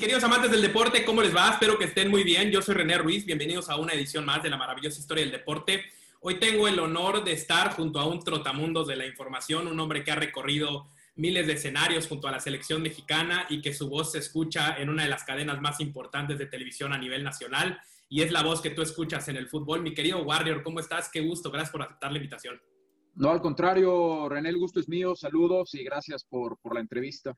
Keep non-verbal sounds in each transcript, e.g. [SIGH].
queridos amantes del deporte, ¿cómo les va? Espero que estén muy bien. Yo soy René Ruiz. Bienvenidos a una edición más de la maravillosa historia del deporte. Hoy tengo el honor de estar junto a un trotamundos de la información, un hombre que ha recorrido miles de escenarios junto a la selección mexicana y que su voz se escucha en una de las cadenas más importantes de televisión a nivel nacional y es la voz que tú escuchas en el fútbol. Mi querido Warrior, ¿cómo estás? Qué gusto, gracias por aceptar la invitación. No, al contrario, René, el gusto es mío. Saludos y gracias por, por la entrevista.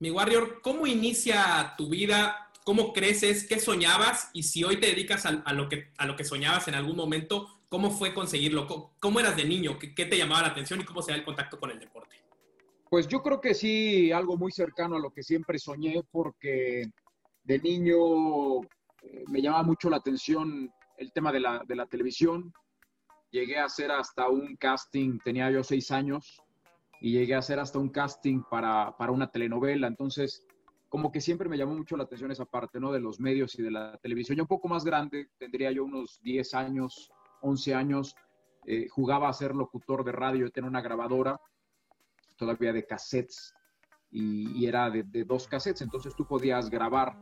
Mi Warrior, ¿cómo inicia tu vida? ¿Cómo creces? ¿Qué soñabas? Y si hoy te dedicas a, lo, que, soñabas en algún momento, ¿cómo fue conseguirlo? ¿Cómo, eras de niño? ¿Qué, ¿Qué, te llamaba la atención y cómo se da el contacto con el deporte? Pues yo creo que sí, algo muy cercano a lo que siempre soñé, porque de niño eh, me llamaba mucho la atención el tema de la televisión. Llegué a hacer hasta un casting, tenía yo seis años, y llegué a hacer hasta un casting para, para, una telenovela. Entonces, como que siempre me llamó mucho la atención esa parte, ¿no? De los medios y de la televisión. Ya un poco más grande, tendría yo unos 10 años, 11 años, eh, jugaba a ser locutor de radio, tenía una grabadora, todavía de cassettes, y, era de, dos cassettes, entonces tú podías grabar.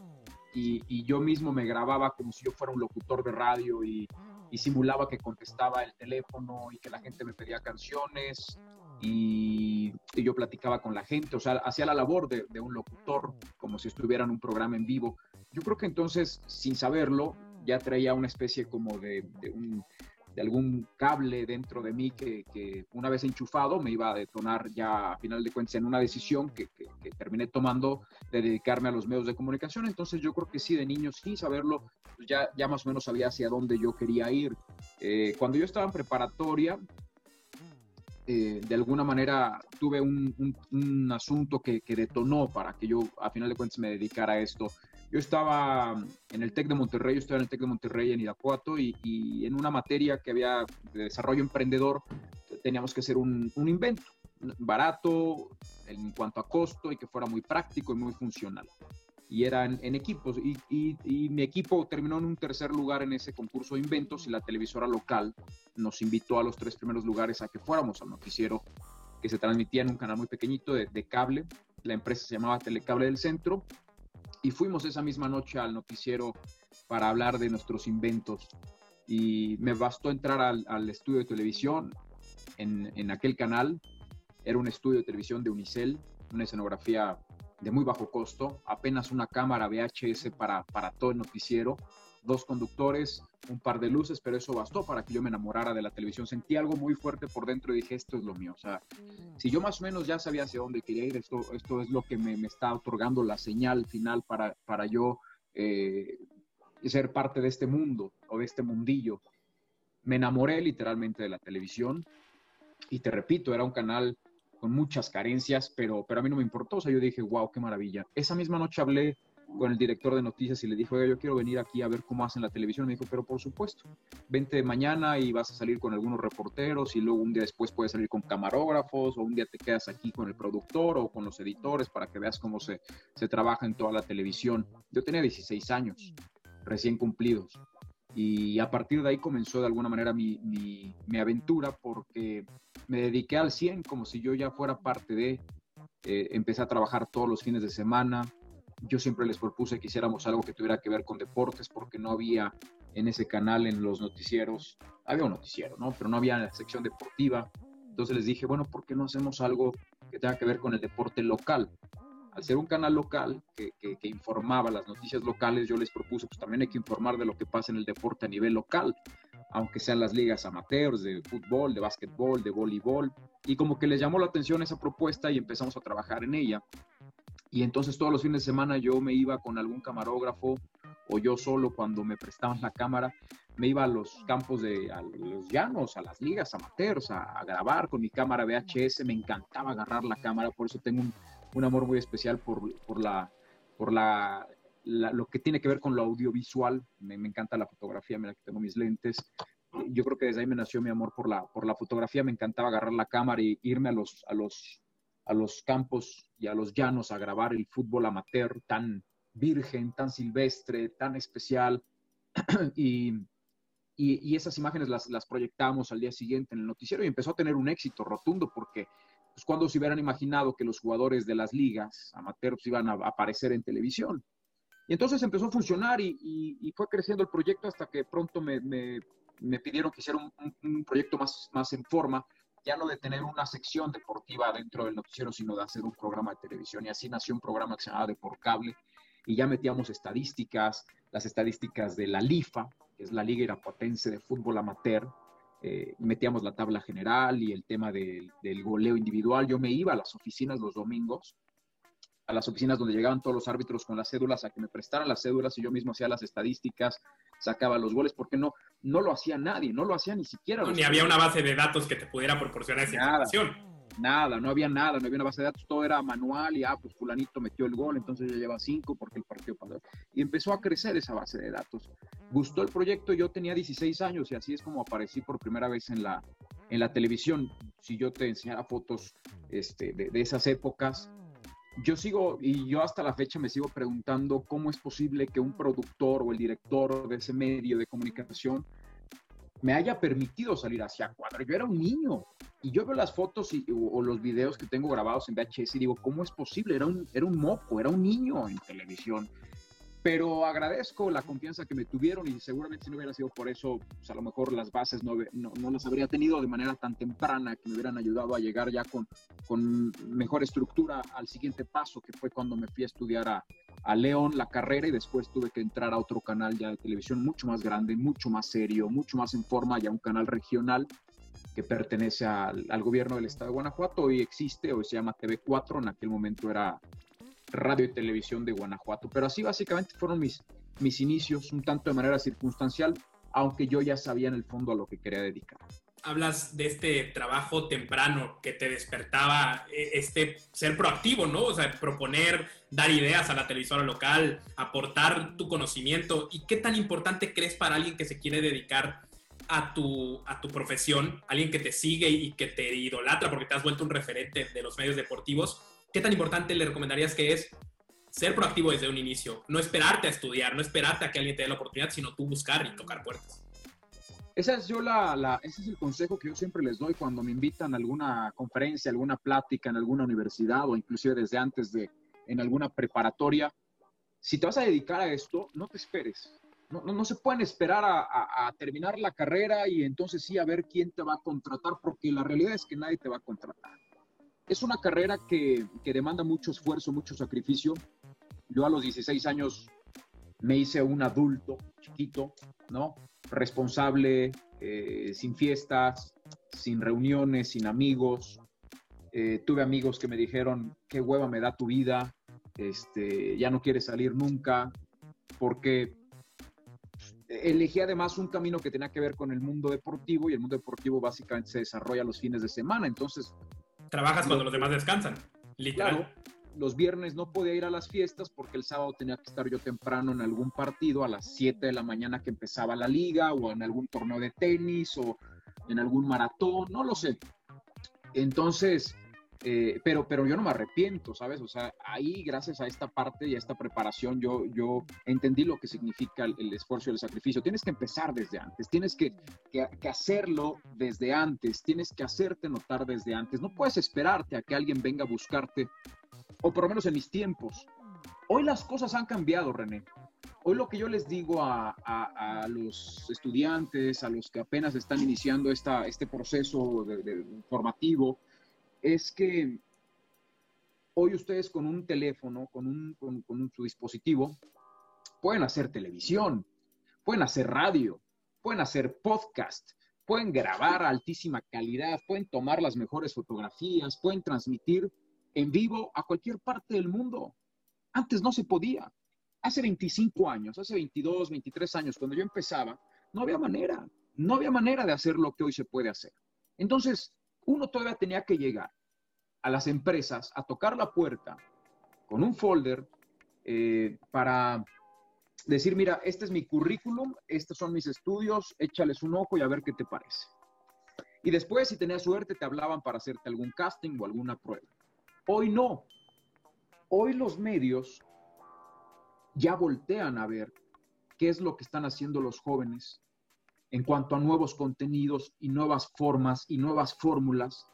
Y, yo mismo me grababa como si yo fuera un locutor de radio y simulaba que contestaba el teléfono y que la gente me pedía canciones y, y, yo platicaba con la gente, o sea, hacía la labor de, de, un locutor, como si estuviera en un programa en vivo. Yo creo que entonces, sin saberlo, ya traía una especie como de, de, un, de algún cable dentro de mí que, que, una vez enchufado me iba a detonar ya a final de cuentas en una decisión que, que, que, terminé tomando de dedicarme a los medios de comunicación. Entonces yo creo que sí, de niño, sin saberlo, pues ya, ya más o menos sabía hacia dónde yo quería ir. Eh, cuando yo estaba en preparatoria, eh, de alguna manera tuve un, un, un asunto que, que, detonó para que yo a final de cuentas me dedicara a esto. Yo estaba en el TEC de Monterrey, yo estaba en el TEC de Monterrey en Irapuato y, y en una materia que había de desarrollo emprendedor teníamos que hacer un invento barato en cuanto a costo y que fuera muy práctico y muy funcional y eran en equipos. Y, y, mi equipo terminó en un tercer lugar en ese concurso de inventos y la televisora local nos invitó a los tres primeros lugares a que fuéramos al noticiero que se transmitía en un canal muy pequeñito de, de cable. La empresa se llamaba Telecable del Centro y fuimos esa misma noche al noticiero para hablar de nuestros inventos. Y me bastó entrar al, al estudio de televisión en, en aquel canal. Era un estudio de televisión de Unicel, una escenografía de muy bajo costo, apenas una cámara VHS para, para todo el noticiero, dos conductores, un par de luces, pero eso bastó para que yo me enamorara de la televisión. Sentí algo muy fuerte por dentro y dije, esto es lo mío. O sea, si yo más o menos ya sabía hacia dónde quería ir, esto, esto es lo que me, me está otorgando la señal final para, para yo eh, ser parte de este mundo o de este mundillo. Me enamoré literalmente de la televisión y te repito, era un canal muchas carencias, pero, pero a mí no me importó. O sea, yo dije, wow, qué maravilla. Esa misma noche hablé con el director de noticias y le dije, oiga, yo quiero venir aquí a ver cómo hacen la televisión. Me dijo, pero por supuesto, vente mañana y vas a salir con algunos reporteros y luego un día después puedes salir con camarógrafos o un día te quedas aquí con el productor o con los editores para que veas cómo se, se trabaja en toda la televisión. Yo tenía 16 años, recién cumplidos. Y a partir de ahí comenzó de alguna manera mi, mi, aventura porque me dediqué al 100 como si yo ya fuera parte de, eh, empecé a trabajar todos los fines de semana, yo siempre les propuse que hiciéramos algo que tuviera que ver con deportes porque no había en ese canal, en los noticieros, había un noticiero, ¿no? Pero no había la sección deportiva. Entonces les dije, bueno, ¿por qué no hacemos algo que tenga que ver con el deporte local? Al ser un canal local que, informaba las noticias locales, yo les propuse, pues también hay que informar de lo que pasa en el deporte a nivel local aunque sean las ligas amateurs de fútbol, de básquetbol, de voleibol, y como que les llamó la atención esa propuesta y empezamos a trabajar en ella. Y entonces todos los fines de semana yo me iba con algún camarógrafo o yo solo cuando me prestaban la cámara, me iba a los campos de a los llanos, a las ligas amateurs, a, a, grabar con mi cámara VHS, me encantaba agarrar la cámara, por eso tengo un, un amor muy especial por, por, la, por la, lo que tiene que ver con lo audiovisual, me, encanta la fotografía, mira que tengo mis lentes, yo creo que desde ahí me nació mi amor por la, por la fotografía, me encantaba agarrar la cámara y irme a los, a, los, a los campos y a los llanos a grabar el fútbol amateur tan virgen, tan silvestre, tan especial, [CLEARS THROAT] y, y, y, esas imágenes las, las proyectamos al día siguiente en el noticiero y empezó a tener un éxito rotundo porque pues, cuando se hubieran imaginado que los jugadores de las ligas amateurs iban a aparecer en televisión Y entonces empezó a funcionar y, fue creciendo el proyecto hasta que pronto me, me, pidieron que hiciera un, un, proyecto más, más en forma, ya no de tener una sección deportiva dentro del noticiero, sino de hacer un programa de televisión. Y así nació un programa que se llamaba Cable y ya metíamos estadísticas, las estadísticas de la LIFA, que es la Liga Irapuatense de Fútbol Amateur, eh, metíamos la tabla general y el tema del goleo individual. Yo me iba a las oficinas los domingos a las oficinas donde llegaban todos los árbitros con las cédulas a que me prestaran las cédulas y yo mismo hacía las estadísticas, sacaba los goles, porque no, no lo hacía nadie, no lo hacía ni siquiera. ni había una base de datos que te pudiera proporcionar esa nada, información. Nada, no había nada, no había una base de datos, todo era manual y ah, pues fulanito metió el gol, entonces ya lleva cinco porque el partido pasó. Y empezó a crecer esa base de datos. Gustó el proyecto, yo tenía 16 años y así es como aparecí por primera vez en la, en la televisión. Si yo te enseñara fotos este, de, de esas épocas, yo sigo, y yo hasta la fecha me sigo preguntando cómo es posible que un productor o el director de ese medio de comunicación me haya permitido salir hacia cuadro. Yo era un niño y yo veo las fotos y, o, los videos que tengo grabados en VHS y digo, ¿cómo es posible? Era un, era un moco, era un niño en televisión pero agradezco la confianza que me tuvieron y seguramente si no hubiera sido por eso, pues a lo mejor las bases no, no, las habría tenido de manera tan temprana que me hubieran ayudado a llegar ya con, con mejor estructura al siguiente paso, que fue cuando me fui a estudiar a, a León la carrera y después tuve que entrar a otro canal ya de televisión mucho más grande, mucho más serio, mucho más en forma, ya un canal regional que pertenece al, al gobierno del estado de Guanajuato, hoy existe, hoy se llama TV4, en aquel momento era radio y televisión de Guanajuato. Pero así básicamente fueron mis, mis inicios, un tanto de manera circunstancial, aunque yo ya sabía en el fondo a lo que quería dedicar. Hablas de este trabajo temprano que te despertaba, e, este ser proactivo, ¿no? O sea, proponer, dar ideas a la televisora local, aportar tu conocimiento. ¿Y qué tan importante crees para alguien que se quiere dedicar a tu, a tu profesión, alguien que te sigue y que te idolatra porque te has vuelto un referente de los medios deportivos? ¿Qué tan importante le recomendarías que es ser proactivo desde un inicio? No esperarte a estudiar, no esperarte a que alguien te dé la oportunidad, sino tú buscar y tocar puertas. Esa es yo la, ese es el consejo que yo siempre les doy cuando me invitan a alguna conferencia, alguna plática en alguna universidad o inclusive desde antes de en alguna preparatoria. Si te vas a dedicar a esto, no te esperes. No, no, se pueden esperar a, a, terminar la carrera y entonces sí a ver quién te va a contratar, porque la realidad es que nadie te va a contratar es una carrera que, demanda mucho esfuerzo, mucho sacrificio. Yo a los 16 años me hice un adulto chiquito, ¿no? Responsable, eh, sin fiestas, sin reuniones, sin amigos. Eh, tuve amigos que me dijeron, qué hueva me da tu vida, este, ya no quieres salir nunca, porque elegí además un camino que tenía que ver con el mundo deportivo y el mundo deportivo básicamente se desarrolla los fines de semana, entonces Trabajas cuando los demás descansan, literal. los viernes no podía ir a las fiestas porque el sábado tenía que estar yo temprano en algún partido a las 7 de la mañana que empezaba la liga o en algún torneo de tenis o en algún maratón, no lo sé. Entonces, eh, pero, pero yo no me arrepiento, ¿sabes? O sea, ahí gracias a esta parte y a esta preparación yo, yo entendí lo que significa el, esfuerzo y el sacrificio. Tienes que empezar desde antes, tienes que, que, hacerlo desde antes, tienes que hacerte notar desde antes. No puedes esperarte a que alguien venga a buscarte, o por lo menos en mis tiempos. Hoy las cosas han cambiado, René. Hoy lo que yo les digo a, a, los estudiantes, a los que apenas están iniciando esta, este proceso de, formativo, es que hoy ustedes con un teléfono, con, un, su dispositivo, pueden hacer televisión, pueden hacer radio, pueden hacer podcast, pueden grabar a altísima calidad, pueden tomar las mejores fotografías, pueden transmitir en vivo a cualquier parte del mundo. Antes no se podía. Hace 25 años, hace 22, 23 años, cuando yo empezaba, no había manera, no había manera de hacer lo que hoy se puede hacer. Entonces, uno todavía tenía que llegar a las empresas a tocar la puerta con un folder eh, para decir, mira, este es mi currículum, estos son mis estudios, échales un ojo y a ver qué te parece. Y después, si tenías suerte, te hablaban para hacerte algún casting o alguna prueba. Hoy no. Hoy los medios ya voltean a ver qué es lo que están haciendo los jóvenes en cuanto a nuevos contenidos y nuevas formas y nuevas fórmulas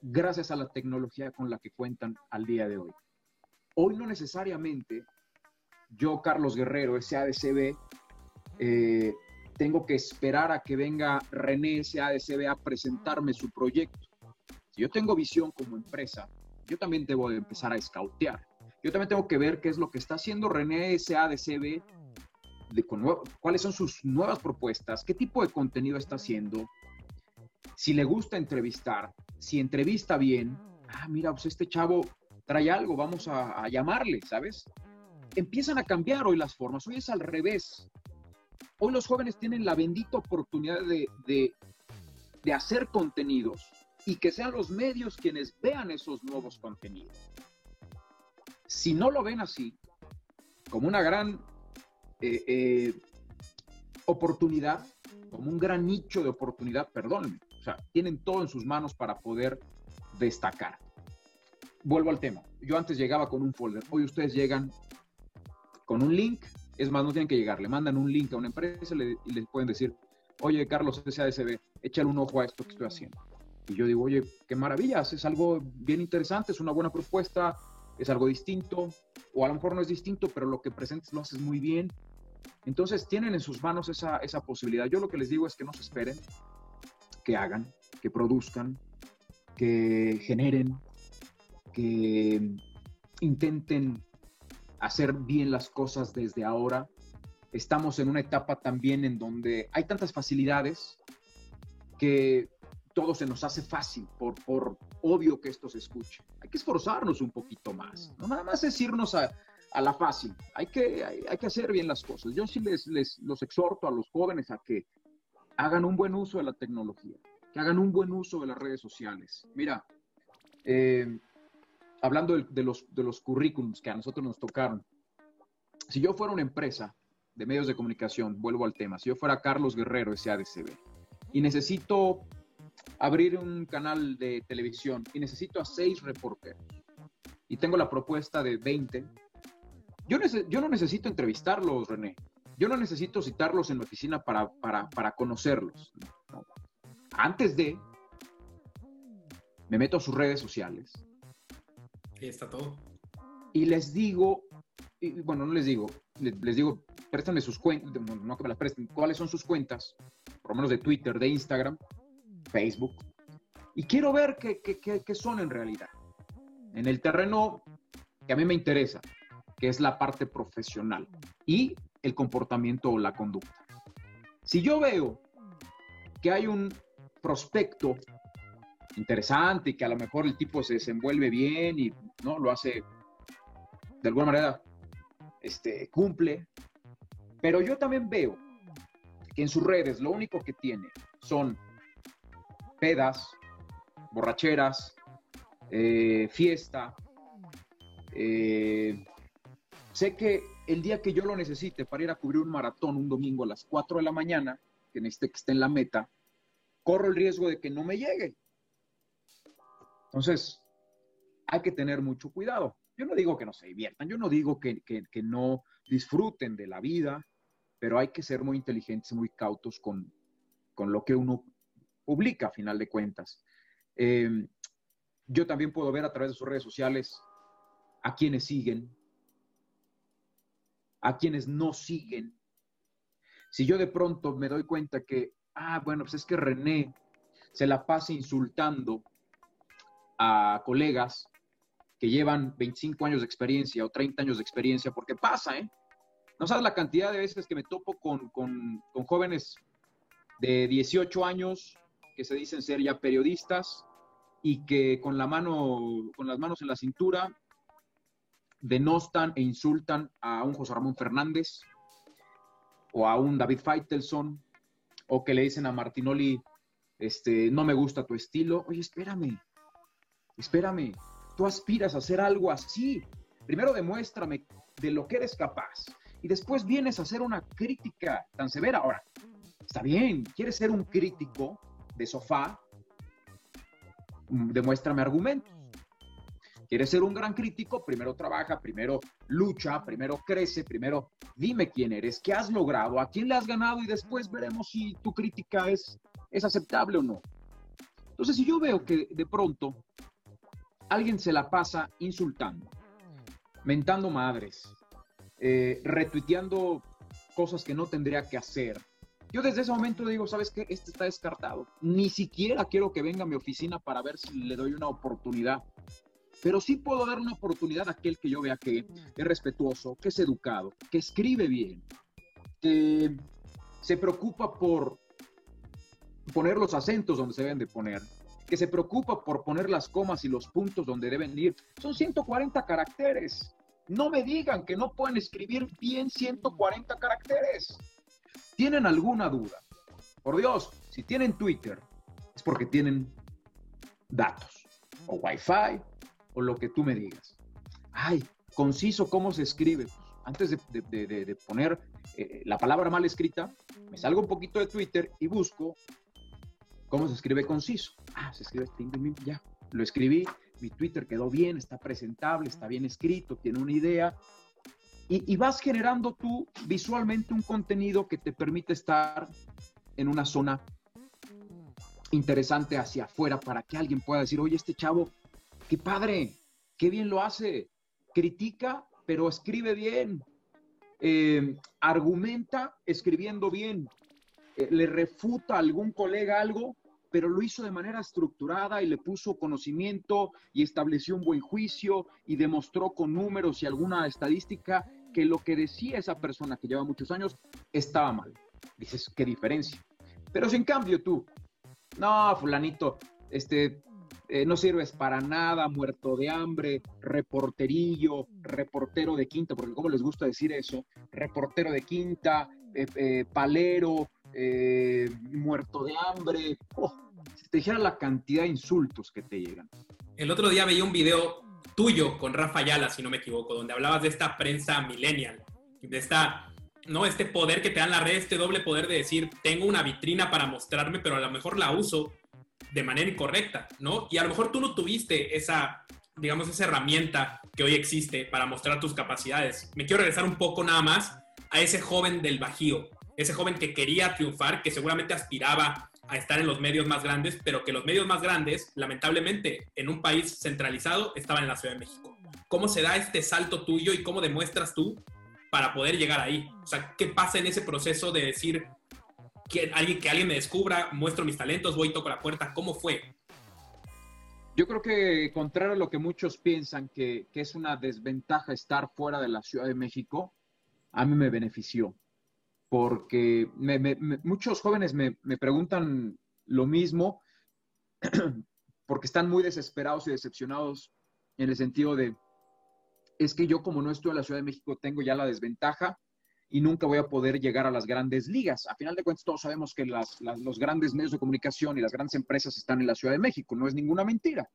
gracias a la tecnología con la que cuentan al día de hoy. Hoy no necesariamente yo, Carlos Guerrero, SADCB, eh, tengo que esperar a que venga René SADCB a presentarme su proyecto. Si yo tengo visión como empresa, yo también debo empezar a escautear. Yo también tengo que ver qué es lo que está haciendo René SADCB, de, cuáles son sus nuevas propuestas, qué tipo de contenido está haciendo, si le gusta entrevistar, si entrevista bien, ah, mira, pues este chavo trae algo, vamos a, llamarle, ¿sabes? Empiezan a cambiar hoy las formas, hoy es al revés. Hoy los jóvenes tienen la bendita oportunidad de, de hacer contenidos y que sean los medios quienes vean esos nuevos contenidos. Si no lo ven así, como una gran eh, eh, oportunidad, como un gran nicho de oportunidad, perdónenme, o sea, tienen todo en sus manos para poder destacar. Vuelvo al tema. Yo antes llegaba con un folder, hoy ustedes llegan con un link, es más, no tienen que llegar, le mandan un link a una empresa y le pueden decir, oye, Carlos, SADCB, échale un ojo a esto que estoy haciendo. Y yo digo, oye, qué maravillas, es algo bien interesante, es una buena propuesta, es algo distinto, o a lo mejor no es distinto, pero lo que presentes lo haces muy bien. Entonces tienen en sus manos esa, esa posibilidad. Yo lo que les digo es que no se esperen, que hagan, que produzcan, que generen, que intenten hacer bien las cosas desde ahora. Estamos en una etapa también en donde hay tantas facilidades que todo se nos hace fácil, por, por obvio que esto se escuche. Hay que esforzarnos un poquito más, no nada más es a, a la fácil, hay que, hay, que hacer bien las cosas. Yo sí les, les los exhorto a los jóvenes a que hagan un buen uso de la tecnología, que hagan un buen uso de las redes sociales. Mira, eh, hablando de, de, los, de los currículums que a nosotros nos tocaron, si yo fuera una empresa de medios de comunicación, vuelvo al tema, si yo fuera Carlos Guerrero, SADCB, y necesito abrir un canal de televisión y necesito a seis reporteros y tengo la propuesta de 20, yo, yo no necesito entrevistarlos, René. Yo no necesito citarlos en mi oficina para, para, para conocerlos. Antes de, me meto a sus redes sociales. Ahí está todo. Y les digo, y, bueno, no les digo, les, les digo, préstame sus cuentas, no que me las presten, cuáles son sus cuentas, por lo menos de Twitter, de Instagram, Facebook, y quiero ver qué, qué, son en realidad. En el terreno que a mí me interesa, que es la parte profesional y el comportamiento o la conducta. Si yo veo que hay un prospecto interesante y que a lo mejor el tipo se desenvuelve bien y no lo hace de alguna manera este cumple, pero yo también veo que en sus redes lo único que tiene son pedas, borracheras, eh, fiesta. Eh, sé que el día que yo lo necesite para ir a cubrir un maratón un domingo a las 4 de la mañana, que necesite que esté en la meta, corro el riesgo de que no me llegue. Entonces, hay que tener mucho cuidado. Yo no digo que no se diviertan, yo no digo que, que no disfruten de la vida, pero hay que ser muy inteligentes, muy cautos con, con lo que uno publica a final de cuentas. Em, yo también puedo ver a través de sus redes sociales a quienes siguen, a quienes no siguen. Si yo de pronto me doy cuenta que, ah, bueno, pues es que René se la pasa insultando a colegas que llevan 25 años de experiencia o 30 años de experiencia, porque pasa, ¿eh? No sabes la cantidad de veces que me topo con, con, con jóvenes de 18 años que se dicen ser ya periodistas y que con la mano, con las manos en la cintura, denostan e insultan a un José Ramón Fernández o a un David Feitelson o que le dicen a Martinoli, este, no me gusta tu estilo. Oye, espérame, espérame, tú aspiras a hacer algo así. Primero demuéstrame de lo que eres capaz y después vienes a hacer una crítica tan severa. Ahora, está bien, quieres ser un crítico, de sofá, mm, demuéstrame argumentos. ¿Quieres ser un gran crítico? Primero trabaja, primero lucha, primero crece, primero dime quién eres, qué has logrado, a quién le has ganado y después veremos si tu crítica es, es aceptable o no. Entonces, si yo veo que de pronto alguien se la pasa insultando, mentando madres, eh, retuiteando cosas que no tendría que hacer. Yo desde ese momento digo, ¿sabes qué? Este está descartado. Ni siquiera quiero que venga a mi oficina para ver si le doy una oportunidad. Pero sí puedo dar una oportunidad a aquel que yo vea que es respetuoso, que es educado, que escribe bien, que se preocupa por poner los acentos donde se deben de poner, que se preocupa por poner las comas y los puntos donde deben ir. Son 140 caracteres. No me digan que no pueden escribir bien 140 caracteres. ¿Tienen alguna duda? Por Dios, si tienen Twitter, es porque tienen datos, o Wi-Fi, o lo que tú me digas. Ay, conciso, ¿cómo se escribe? Antes de, poner eh, la palabra mal escrita, me salgo un poquito de Twitter y busco cómo se escribe conciso. Ah, se escribe ya. Lo escribí, mi Twitter quedó bien, está presentable, está bien escrito, tiene una idea. Y, vas generando tú visualmente un contenido que te permite estar en una zona interesante hacia afuera para que alguien pueda decir, oye, este chavo, qué padre, qué bien lo hace, critica, pero escribe bien, eh, argumenta escribiendo bien, eh, le refuta a algún colega algo, pero lo hizo de manera estructurada y le puso conocimiento y estableció un buen juicio y demostró con números y alguna estadística que lo que decía esa persona que lleva muchos años estaba mal. Dices, qué diferencia. Pero si en cambio tú, no, fulanito, este, eh, no sirves para nada, muerto de hambre, reporterillo, reportero de quinta, porque como les gusta decir eso, reportero de quinta, eh, eh, palero, muerto de hambre, oh, te dijera la cantidad de insultos que te llegan. El otro día veía un video tuyo con Rafa Ayala, si no me equivoco, donde hablabas de esta prensa millennial, de esta, ¿no? Este poder que te dan las redes, este doble poder de decir, tengo una vitrina para mostrarme, pero a lo mejor la uso de manera incorrecta, ¿no? Y a lo mejor tú no tuviste esa, digamos, esa herramienta que hoy existe para mostrar tus capacidades. Me quiero regresar un poco nada más a ese joven del Bajío, ese joven que quería triunfar, que seguramente aspiraba a estar en los medios más grandes, pero que los medios más grandes, lamentablemente, en un país centralizado, estaban en la Ciudad de México. ¿Cómo se da este salto tuyo y cómo demuestras tú para poder llegar ahí? O sea, ¿qué pasa en ese proceso de decir que alguien, que alguien me descubra, muestro mis talentos, voy y toco la puerta? ¿Cómo fue? Yo creo que, contrario a lo que muchos piensan que, es una desventaja estar fuera de la Ciudad de México, a mí me benefició porque muchos jóvenes me, preguntan lo mismo [CLEARS THROAT] porque están muy desesperados y decepcionados en el sentido de, es que yo como no estoy en la Ciudad de México tengo ya la desventaja y nunca voy a poder llegar a las grandes ligas. A final de cuentas todos sabemos que los grandes medios de comunicación y las grandes empresas están en la Ciudad de México, no es ninguna mentira.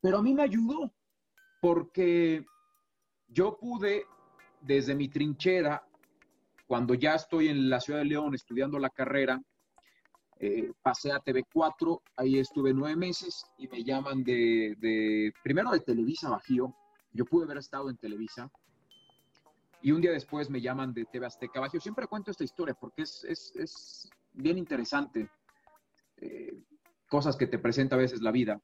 Pero a mí me ayudó porque yo pude desde mi trinchera cuando ya estoy en la ciudad de León estudiando la carrera, eh, pasé a TV4, ahí estuve nueve meses y me llaman de, primero de Televisa Bajío, yo pude haber estado en Televisa, y un día después me llaman de TV Azteca Bajío. Siempre cuento esta historia porque es, bien interesante, eh, cosas que te presenta a veces la vida.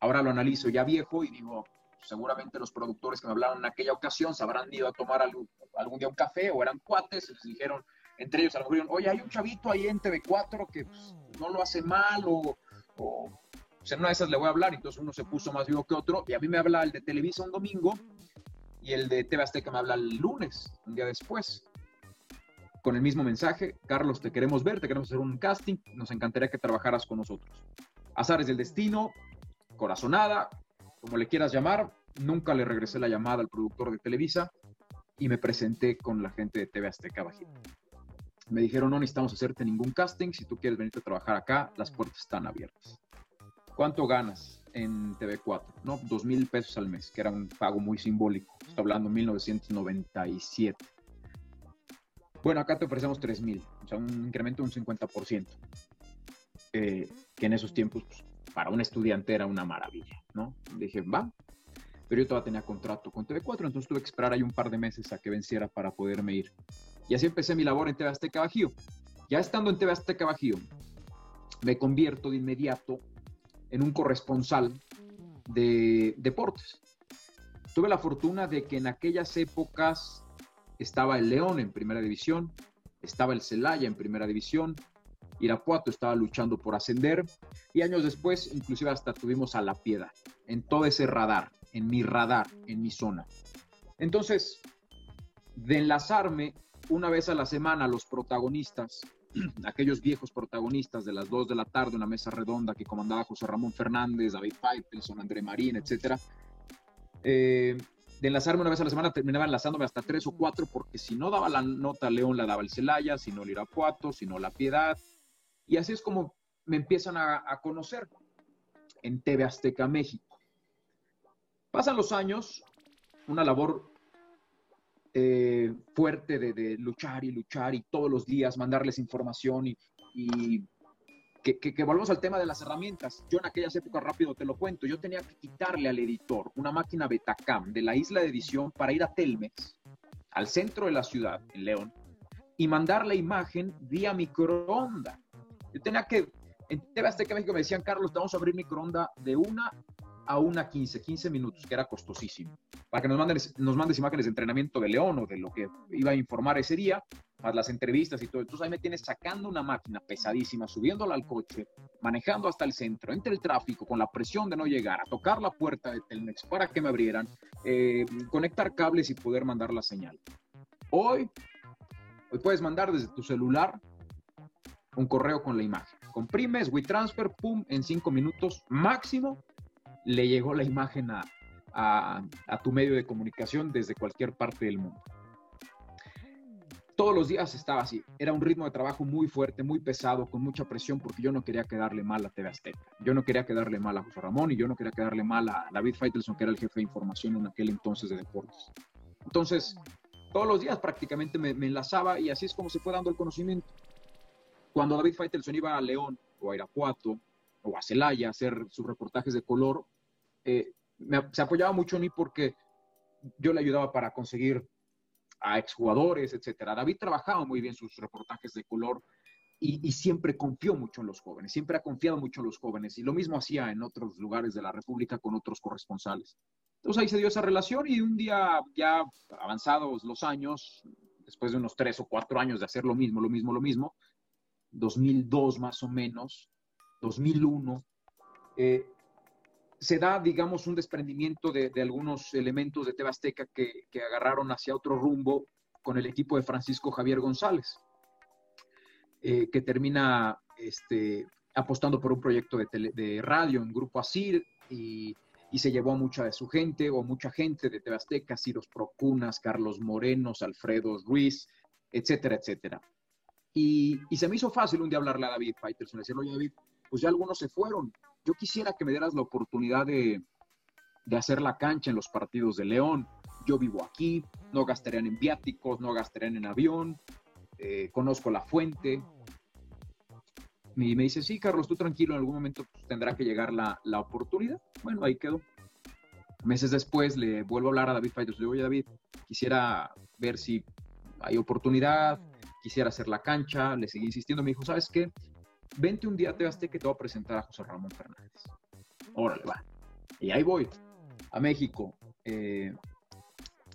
Ahora lo analizo ya viejo y digo, seguramente los productores que me hablaron en aquella ocasión se habrán ido a tomar algún, día un café o eran cuates, les dijeron, entre ellos a lo mejor, oye, hay un chavito ahí en TV4 que pues, no lo hace mal o, o pues, en una de esas le voy a hablar, entonces uno se puso más vivo que otro, y a mí me habla el de Televisa un domingo y el de TV Azteca me habla el lunes, un día después, con el mismo mensaje, Carlos, te queremos ver, te queremos hacer un casting, nos encantaría que trabajaras con nosotros. Azares del destino, corazonada, como le quieras llamar, nunca le regresé la llamada al productor de Televisa y me presenté con la gente de TV Azteca Bajío. Me dijeron, no necesitamos hacerte ningún casting, si tú quieres venirte a trabajar acá, las puertas están abiertas. ¿Cuánto ganas en TV4? No, dos mil pesos al mes, que era un pago muy simbólico. Estoy hablando de 1997. Bueno, acá te ofrecemos 3 mil, o sea, un incremento de un 50%, eh, que en esos tiempos pues, para un estudiante era una maravilla, ¿no? Dije, va, pero yo todavía tenía contrato con TV4, entonces tuve que esperar ahí un par de meses a que venciera para poderme ir. Y así empecé mi labor en TV Azteca Bajío. Ya estando en TV Azteca Bajío, me convierto de inmediato en un corresponsal de deportes. Tuve la fortuna de que en aquellas épocas estaba el León en primera división, estaba el Celaya en primera división, Irapuato estaba luchando por ascender y años después inclusive hasta tuvimos a La Piedad en todo ese radar, en mi radar, en mi zona. Entonces, de enlazarme una vez a la semana los protagonistas, [CLEARS THROAT] aquellos viejos protagonistas de las dos de la tarde, una mesa redonda que comandaba José Ramón Fernández, David Faitelson, André Marín, etcétera, eh, de enlazarme una vez a la semana terminaba enlazándome hasta tres o cuatro porque si no daba la nota León la daba el Celaya, si no el Irapuato, si no la Piedad, y así es como me empiezan a, conocer en TV Azteca México. Pasan los años, una labor eh, fuerte de, luchar y luchar y todos los días mandarles información y, que, que, volvamos al tema de las herramientas. Yo en aquellas épocas, rápido te lo cuento, yo tenía que quitarle al editor una máquina Betacam de la isla de edición para ir a Telmex, al centro de la ciudad, en León, y mandar la imagen vía microondas. Yo tenía que, en TV Azteca México me decían, Carlos, te vamos a abrir microondas de una a una 15, 15 minutos, que era costosísimo, para que nos, manden, nos mandes imágenes de entrenamiento de León o de lo que iba a informar ese día, más las entrevistas y todo. Entonces ahí me tienes sacando una máquina pesadísima, subiéndola al coche, manejando hasta el centro, entre el tráfico, con la presión de no llegar, a tocar la puerta de Telmex para que me abrieran, eh, conectar cables y poder mandar la señal. Hoy, hoy puedes mandar desde tu celular un correo con la imagen. Comprimes, WeTransfer, pum, en cinco minutos máximo le llegó la imagen a, a, tu medio de comunicación desde cualquier parte del mundo. Todos los días estaba así. Era un ritmo de trabajo muy fuerte, muy pesado, con mucha presión, porque yo no quería quedarle mal a TV Azteca. Yo no quería quedarle mal a José Ramón y yo no quería quedarle mal a David Feitelson, que era el jefe de información en aquel entonces de deportes. Entonces, todos los días prácticamente me, enlazaba y así es como se fue dando el conocimiento. Cuando David Faitelson iba a León o a Irapuato o a Celaya a hacer sus reportajes de color, eh, se apoyaba mucho en mí porque yo le ayudaba para conseguir a exjugadores, etcétera. David trabajaba muy bien sus reportajes de color y, siempre confió mucho en los jóvenes, siempre ha confiado mucho en los jóvenes y lo mismo hacía en otros lugares de la República con otros corresponsales. Entonces ahí se dio esa relación y un día ya avanzados los años, después de unos tres o cuatro años de hacer lo mismo, lo mismo, lo mismo, 2002 más o menos, 2001, eh, se da, digamos, un desprendimiento de, algunos elementos de Tebasteca que, que agarraron hacia otro rumbo con el equipo de Francisco Javier González, eh, que termina este, apostando por un proyecto de, de radio en Grupo Asir y, y, se llevó a mucha de su gente o mucha gente de Tebasteca, Ciros Procunas, Carlos Morenos, Alfredo Ruiz, etcétera, etcétera. Y, se me hizo fácil un día hablarle a David Faitelson, decirle, oye David, pues ya algunos se fueron. Yo quisiera que me dieras la oportunidad de, hacer la cancha en los partidos de León. Yo vivo aquí, no gastarían en viáticos, no gastarían en avión, eh, conozco la fuente. Y me dice, sí, Carlos, tú tranquilo, en algún momento pues, tendrá que llegar la, oportunidad. Bueno, ahí quedó. Meses después le vuelvo a hablar a David Faitelson. Le digo, oye David, quisiera ver si hay oportunidad, quisiera hacer la cancha, le seguí insistiendo, me dijo, ¿sabes qué? Vente un día a Tebaste que te voy a presentar a José Ramón Fernández. Órale, va. Y ahí voy, a México. Eh,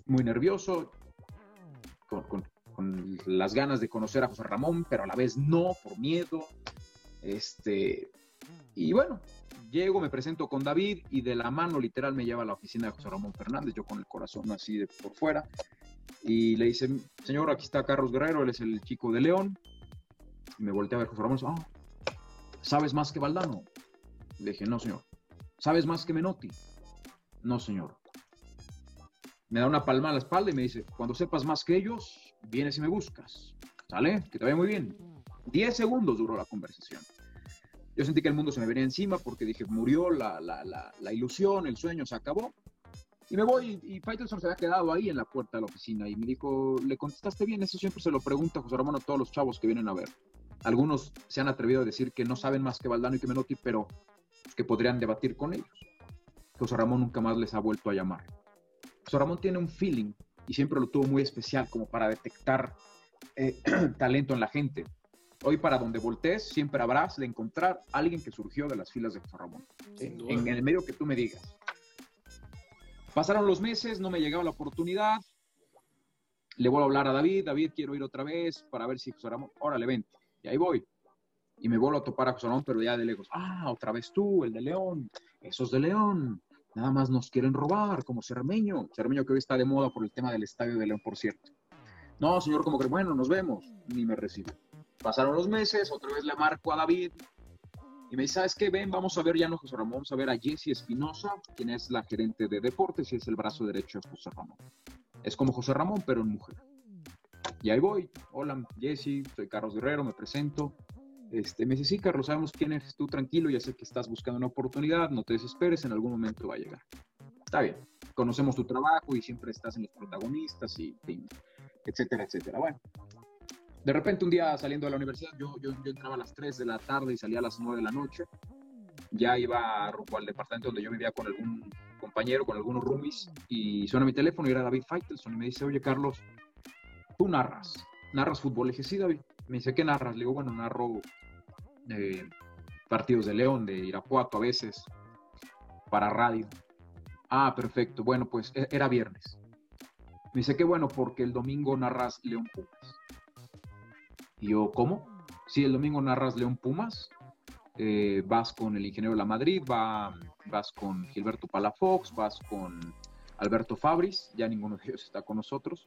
muy nervioso, con, las ganas de conocer a José Ramón, pero a la vez no, por miedo. Este, y bueno, llego, me presento con David y de la mano literal me lleva a la oficina de José Ramón Fernández, yo con el corazón así de por fuera y le dice, señor, aquí está Carlos Guerrero, él es el chico de León. Y me volteé a ver José Ramón, ah, ¿sabes más que Valdano? Le dije, no, señor. ¿Sabes más que Menotti? No, señor. Me da una palma a la espalda y me dice, cuando sepas más que ellos, vienes y me buscas. ¿Sale? Que te vaya muy bien. Diez segundos duró la conversación. Yo sentí que el mundo se me venía encima porque dije, murió la, la, la, la ilusión, el sueño se acabó. Y me voy, y Faitelson se había quedado ahí en la puerta de la oficina y me dijo, ¿le contestaste bien? Eso siempre se lo pregunta José Ramón a todos los chavos que vienen a ver. Algunos se han atrevido a decir que no saben más que Valdano y que Menotti, pero que podrían debatir con ellos. José Ramón nunca más les ha vuelto a llamar. José Ramón tiene un feeling y siempre lo tuvo muy especial como para detectar eh, [CLEARS THROAT] talento en la gente. Hoy para donde voltees siempre habrás de encontrar a alguien que surgió de las filas de José Ramón. en el medio que tú me digas. Pasaron los meses, no me llegaba la oportunidad. le vuelvo a hablar a David, David, quiero ir otra vez para ver si José Ramón, órale, vente. Y ahí voy. Y me vuelvo a topar a José Ramón, pero ya de lejos. Ah, otra vez tú, el de León. Esos de León. Nada más nos quieren robar, como Cermeño. Cermeño que hoy está de moda por el tema del estadio de León, por cierto. No, señor, como que bueno, nos vemos. Ni me recibe. Pasaron los meses, otra vez le marco a David. Y me dice, ¿sabes qué? Ven, vamos a ver ya no José Ramón, vamos a ver a Jessie Espinosa, quien es la gerente de deportes y es el brazo derecho de José Ramón. Es como José Ramón, pero en mujer. Y ahí voy. Hola, Jessie, soy Carlos Guerrero, me presento. Este, me dice, sí, Carlos, sabemos quién eres tú, tranquilo, ya sé que estás buscando una oportunidad, no te desesperes, en algún momento va a llegar. Está bien, conocemos tu trabajo y siempre estás en los protagonistas y, etcétera, etcétera. Bueno, de repente un día saliendo de la universidad, yo, yo, yo, entraba a las 3 de la tarde y salía a las 9 de la noche, ya iba rumbo al departamento donde yo vivía con algún compañero, con algunos roomies, y suena mi teléfono y era David Faitelson y me dice, oye Carlos, tú narras, narras fútbol. Le sí David, me dice, ¿qué narras? Le digo, bueno, narro eh, partidos de León, de Irapuato a veces, para radio. Ah, perfecto. Bueno, pues e-, era viernes. Me dice, qué bueno, porque el domingo narras León Pumas. Y yo, ¿cómo? Sí, el domingo narras León Pumas. Eh, vas con el ingeniero de la Madrid, va, vas con Gilberto Palafox, vas con Alberto Fabris, ya ninguno de ellos está con nosotros.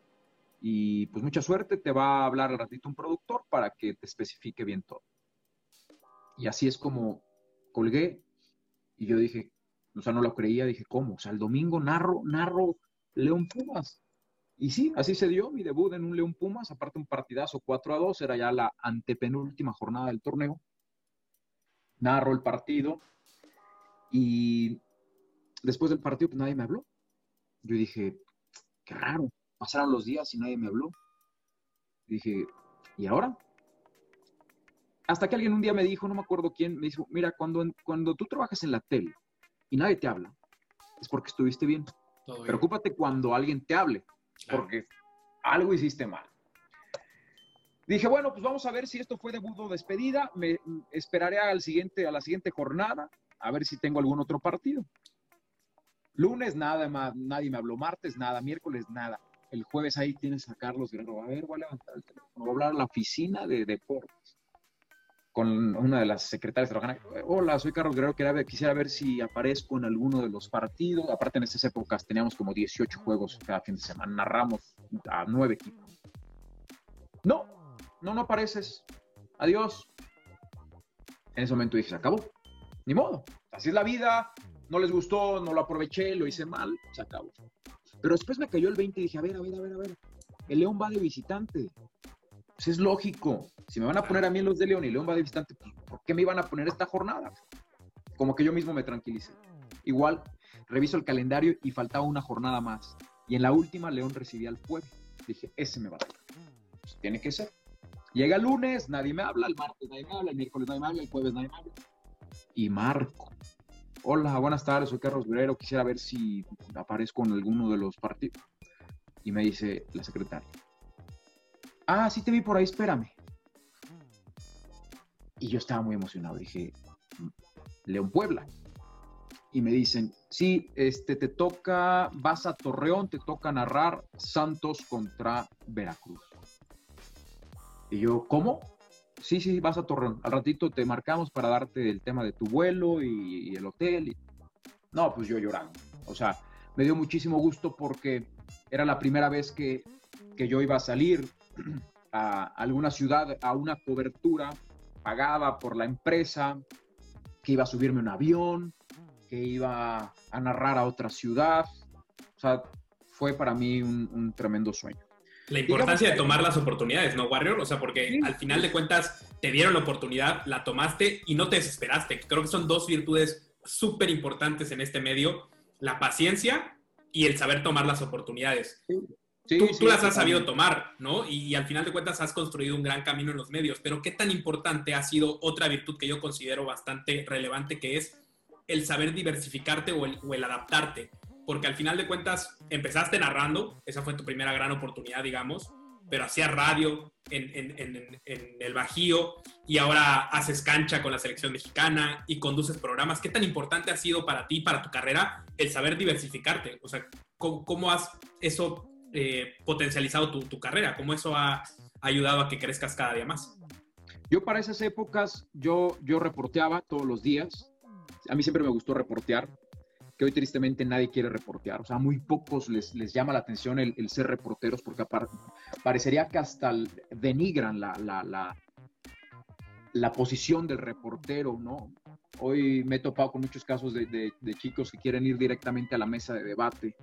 Y pues mucha suerte, te va a hablar al ratito un productor para que te especifique bien todo. Y así es como colgué y yo dije, o sea, no lo creía, dije, ¿cómo? O sea, el domingo narro, narro León Pumas. Y sí, así se dio mi debut en un León Pumas, aparte un partidazo 4 a 2, era ya la antepenúltima jornada del torneo. Narro el partido y después del partido pues nadie me habló. Yo dije, qué raro, pasaron los días y nadie me habló. Dije, ¿y ahora? hasta que alguien un día me dijo, no me acuerdo quién, me dijo, mira, cuando, cuando tú trabajas en la tele y nadie te habla, es porque estuviste bien. Preocúpate cuando alguien te hable, porque algo hiciste mal. Dije, bueno, pues vamos a ver si esto fue debut o despedida. Me esperaré al siguiente, a la siguiente jornada, a ver si tengo algún otro partido. Lunes, nada más, nadie me habló. Martes, nada. Miércoles, nada. El jueves ahí tienes a Carlos Guerrero. A ver, voy a levantar el teléfono. Voy a hablar a la oficina de deportes con una de las secretarias trabajando. Hola, soy Carlos Guerrero, quisiera ver si aparezco en alguno de los partidos. Aparte, en esas épocas teníamos como 18 juegos cada fin de semana, narramos a nueve equipos. No, no, no apareces. Adiós. En ese momento dije, se acabó. Ni modo. Así es la vida. No les gustó, no lo aproveché, lo hice mal, se acabó. Pero después me cayó el 20 y dije, a ver, a ver, a ver, a ver. El León va de visitante. Pues es lógico. Si me van a poner a mí en los de León y León va de visitante, pues, ¿por qué me iban a poner esta jornada? Como que yo mismo me tranquilicé. Igual, reviso el calendario y faltaba una jornada más. Y en la última, León recibía al pueblo. Dije, ese me va a dar. Pues, tiene que ser. Llega el lunes, nadie me habla, el martes nadie me habla, el miércoles nadie me habla, el jueves nadie me habla. Y marco. Hola, buenas tardes, soy Carlos Guerrero, quisiera ver si aparezco en alguno de los partidos. Y me dice la secretaria, ah, sí te vi por ahí, espérame. Y yo estaba muy emocionado, dije, León Puebla. Y me dicen, sí, este, te toca, vas a Torreón, te toca narrar Santos contra Veracruz. Y yo, ¿cómo? Sí, sí, vas a Torreón. Al ratito te marcamos para darte el tema de tu vuelo y, el hotel. No, pues yo llorando. O sea, me dio muchísimo gusto porque era la primera vez que, que yo iba a salir [CLEARS THROAT] a alguna ciudad a una cobertura pagada por la empresa, que iba a subirme un avión, que iba a narrar a otra ciudad. O sea, fue para mí un, tremendo sueño. La importancia de tomar las oportunidades, ¿no, Warrior? O sea, porque al final de cuentas te dieron la oportunidad, la tomaste y no te desesperaste. Creo que son dos virtudes súper importantes en este medio, la paciencia y el saber tomar las oportunidades tú, las has sabido tomar, ¿no? Y, al final de cuentas has construido un gran camino en los medios, pero ¿qué tan importante ha sido otra virtud que yo considero bastante relevante, que es el saber diversificarte o el, adaptarte? Porque al final de cuentas empezaste narrando, esa fue tu primera gran oportunidad, digamos, pero hacías radio en, el Bajío y ahora haces cancha con la selección mexicana y conduces programas. ¿Qué tan importante ha sido para ti, para tu carrera, el saber diversificarte? O sea, ¿cómo, has eso eh, potencializado tu, carrera? ¿Cómo eso ha ayudado a que crezcas cada día más? Yo para esas épocas, yo, yo reporteaba todos los días. A mí siempre me gustó reportear, hoy tristemente nadie quiere reportear. O sea, muy pocos les, les llama la atención el, ser reporteros porque parecería que hasta denigran la, la, la, la posición del reportero, ¿no? Hoy me he topado con muchos casos de, de, chicos que quieren ir directamente a la mesa de debate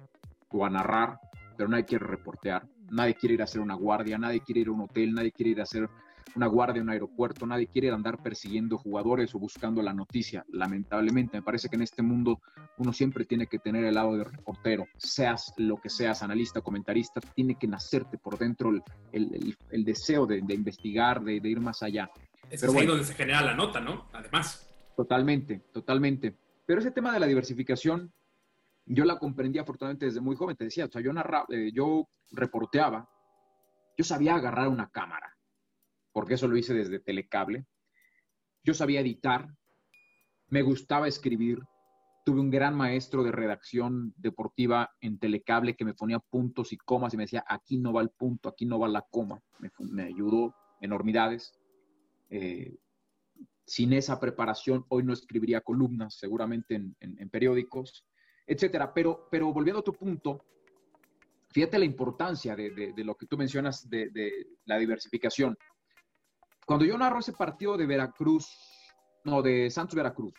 o a narrar, pero nadie quiere reportear, nadie quiere ir a hacer una guardia, nadie quiere ir a un hotel, nadie quiere ir a hacer una guardia en un aeropuerto, nadie quiere andar persiguiendo jugadores o buscando la noticia. Lamentablemente, me parece que en este mundo uno siempre tiene que tener el lado de reportero, seas lo que seas, analista, comentarista, tiene que nacerte por dentro el, el, el deseo de, de investigar, de, de, ir más allá. Es ahí donde se genera la nota, ¿no? Además. Totalmente, totalmente. Pero ese tema de la diversificación, yo la comprendí afortunadamente desde muy joven. Te decía, o sea, yo, eh, yo reporteaba, yo sabía agarrar una cámara, porque eso lo hice desde Telecable. Yo sabía editar, me gustaba escribir. Tuve un gran maestro de redacción deportiva en Telecable que me ponía puntos y comas y me decía, aquí no va el punto, aquí no va la coma. Me, ayudó enormidades. Eh, sin esa preparación, hoy no escribiría columnas, seguramente en, periódicos, etcétera. Pero, pero volviendo a tu punto, fíjate la importancia de, lo que tú mencionas de, la diversificación. Cuando yo narro ese partido de Veracruz, no, de Santos Veracruz,